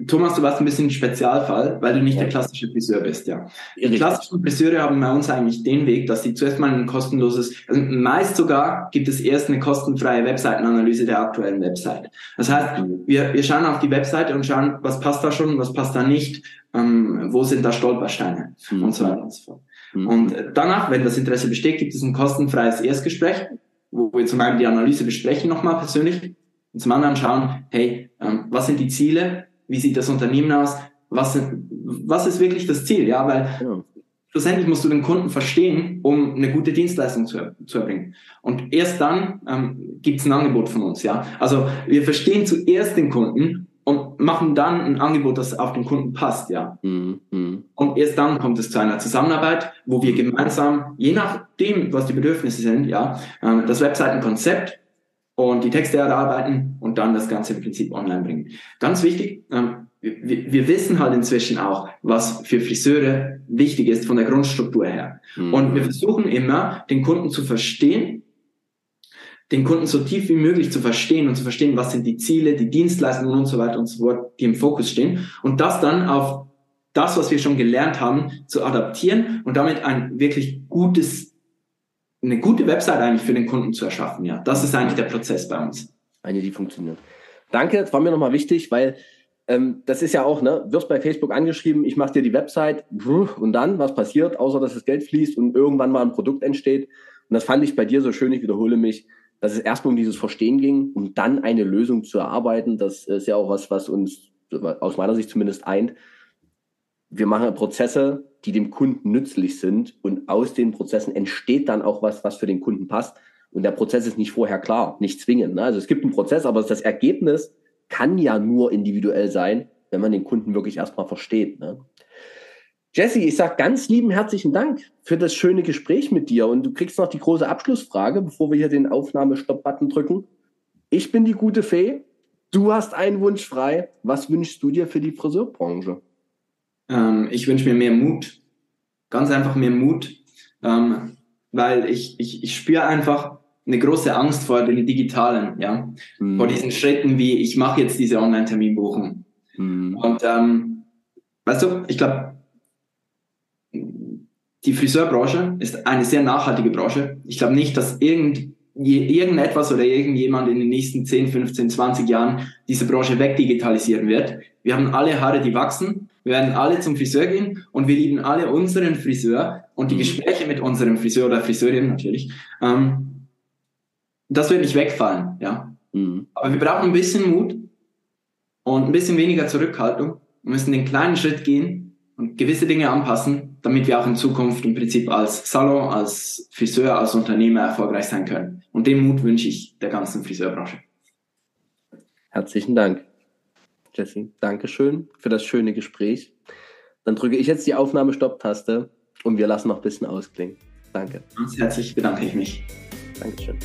Speaker 2: Thomas, du warst ein bisschen ein Spezialfall, weil du nicht der klassische Friseur bist, ja. Die klassischen Friseure haben bei uns eigentlich den Weg, dass sie zuerst mal ein kostenloses, also meist sogar gibt es erst eine kostenfreie Webseitenanalyse der aktuellen Website. Das heißt, wir, wir schauen auf die Webseite und schauen, was passt da schon, was passt da nicht, ähm, wo sind da Stolpersteine mhm. und so weiter und so fort. Mhm. Und danach, wenn das Interesse besteht, gibt es ein kostenfreies Erstgespräch, wo wir zum einen die Analyse besprechen nochmal persönlich und zum anderen schauen, hey, ähm, was sind die Ziele? Wie sieht das Unternehmen aus? Was, sind, was ist wirklich das Ziel? Ja, weil ja. schlussendlich musst du den Kunden verstehen, um eine gute Dienstleistung zu, zu erbringen. Und erst dann ähm, gibt es ein Angebot von uns. Ja, also wir verstehen zuerst den Kunden und machen dann ein Angebot, das auf den Kunden passt, ja. Mhm. Und erst dann kommt es zu einer Zusammenarbeit, wo wir gemeinsam, je nachdem, was die Bedürfnisse sind, ja, ähm, das Webseitenkonzept und die Texte erarbeiten und dann das Ganze im Prinzip online bringen. Ganz wichtig, ähm, wir, wir, wissen halt inzwischen auch, was für Friseure wichtig ist von der Grundstruktur her. Mhm. Und wir versuchen immer, den Kunden zu verstehen, den Kunden so tief wie möglich zu verstehen und zu verstehen, was sind die Ziele, die Dienstleistungen und so weiter und so fort, die im Fokus stehen. Und das dann auf das, was wir schon gelernt haben, zu adaptieren und damit ein wirklich gutes eine gute Website eigentlich für den Kunden zu erschaffen. Ja, das ist eigentlich der Prozess bei uns.
Speaker 1: Eine, die funktioniert. Danke, das war mir nochmal wichtig, weil ähm, das ist ja auch, ne, wirst bei Facebook angeschrieben, ich mache dir die Website und dann, was passiert, außer dass das Geld fließt und irgendwann mal ein Produkt entsteht. Und das fand ich bei dir so schön, ich wiederhole mich, dass es erstmal um dieses Verstehen ging, um dann eine Lösung zu erarbeiten. Das ist ja auch was, was uns aus meiner Sicht zumindest eint. Wir machen Prozesse, die dem Kunden nützlich sind und aus den Prozessen entsteht dann auch was, was für den Kunden passt. Und der Prozess ist nicht vorher klar, nicht zwingend. Ne? Also es gibt einen Prozess, aber das Ergebnis kann ja nur individuell sein, wenn man den Kunden wirklich erstmal versteht. Ne? Jesse, ich sage ganz lieben herzlichen Dank für das schöne Gespräch mit dir. Und du kriegst noch die große Abschlussfrage, bevor wir hier den Aufnahmestopp-Button drücken. Ich bin die gute Fee. Du hast einen Wunsch frei. Was wünschst du dir für die Friseurbranche?
Speaker 2: Ähm, ich wünsche mir mehr Mut, ganz einfach mehr Mut, ähm, weil ich, ich, ich spüre einfach eine große Angst vor den digitalen, ja, mhm. vor diesen Schritten wie ich mache jetzt diese Online-Terminbuchung. Mhm. Und ähm, weißt du, ich glaube, die Friseurbranche ist eine sehr nachhaltige Branche. Ich glaube nicht, dass irgend, irgendetwas oder irgendjemand in den nächsten 10, 15, 20 Jahren diese Branche wegdigitalisieren wird. Wir haben alle Haare, die wachsen. Wir werden alle zum Friseur gehen und wir lieben alle unseren Friseur und die mhm. Gespräche mit unserem Friseur oder Friseurin natürlich. Ähm, das wird nicht wegfallen, ja. Mhm. Aber wir brauchen ein bisschen Mut und ein bisschen weniger Zurückhaltung. Wir müssen den kleinen Schritt gehen und gewisse Dinge anpassen, damit wir auch in Zukunft im Prinzip als Salon, als Friseur, als Unternehmer erfolgreich sein können. Und den Mut wünsche ich der ganzen Friseurbranche.
Speaker 1: Herzlichen Dank, Jesse. Dankeschön für das schöne Gespräch. Dann drücke ich jetzt die Aufnahme-Stopp-Taste und wir lassen noch ein bisschen ausklingen. Danke.
Speaker 2: Ganz herzlich bedanke ich mich.
Speaker 1: Dankeschön.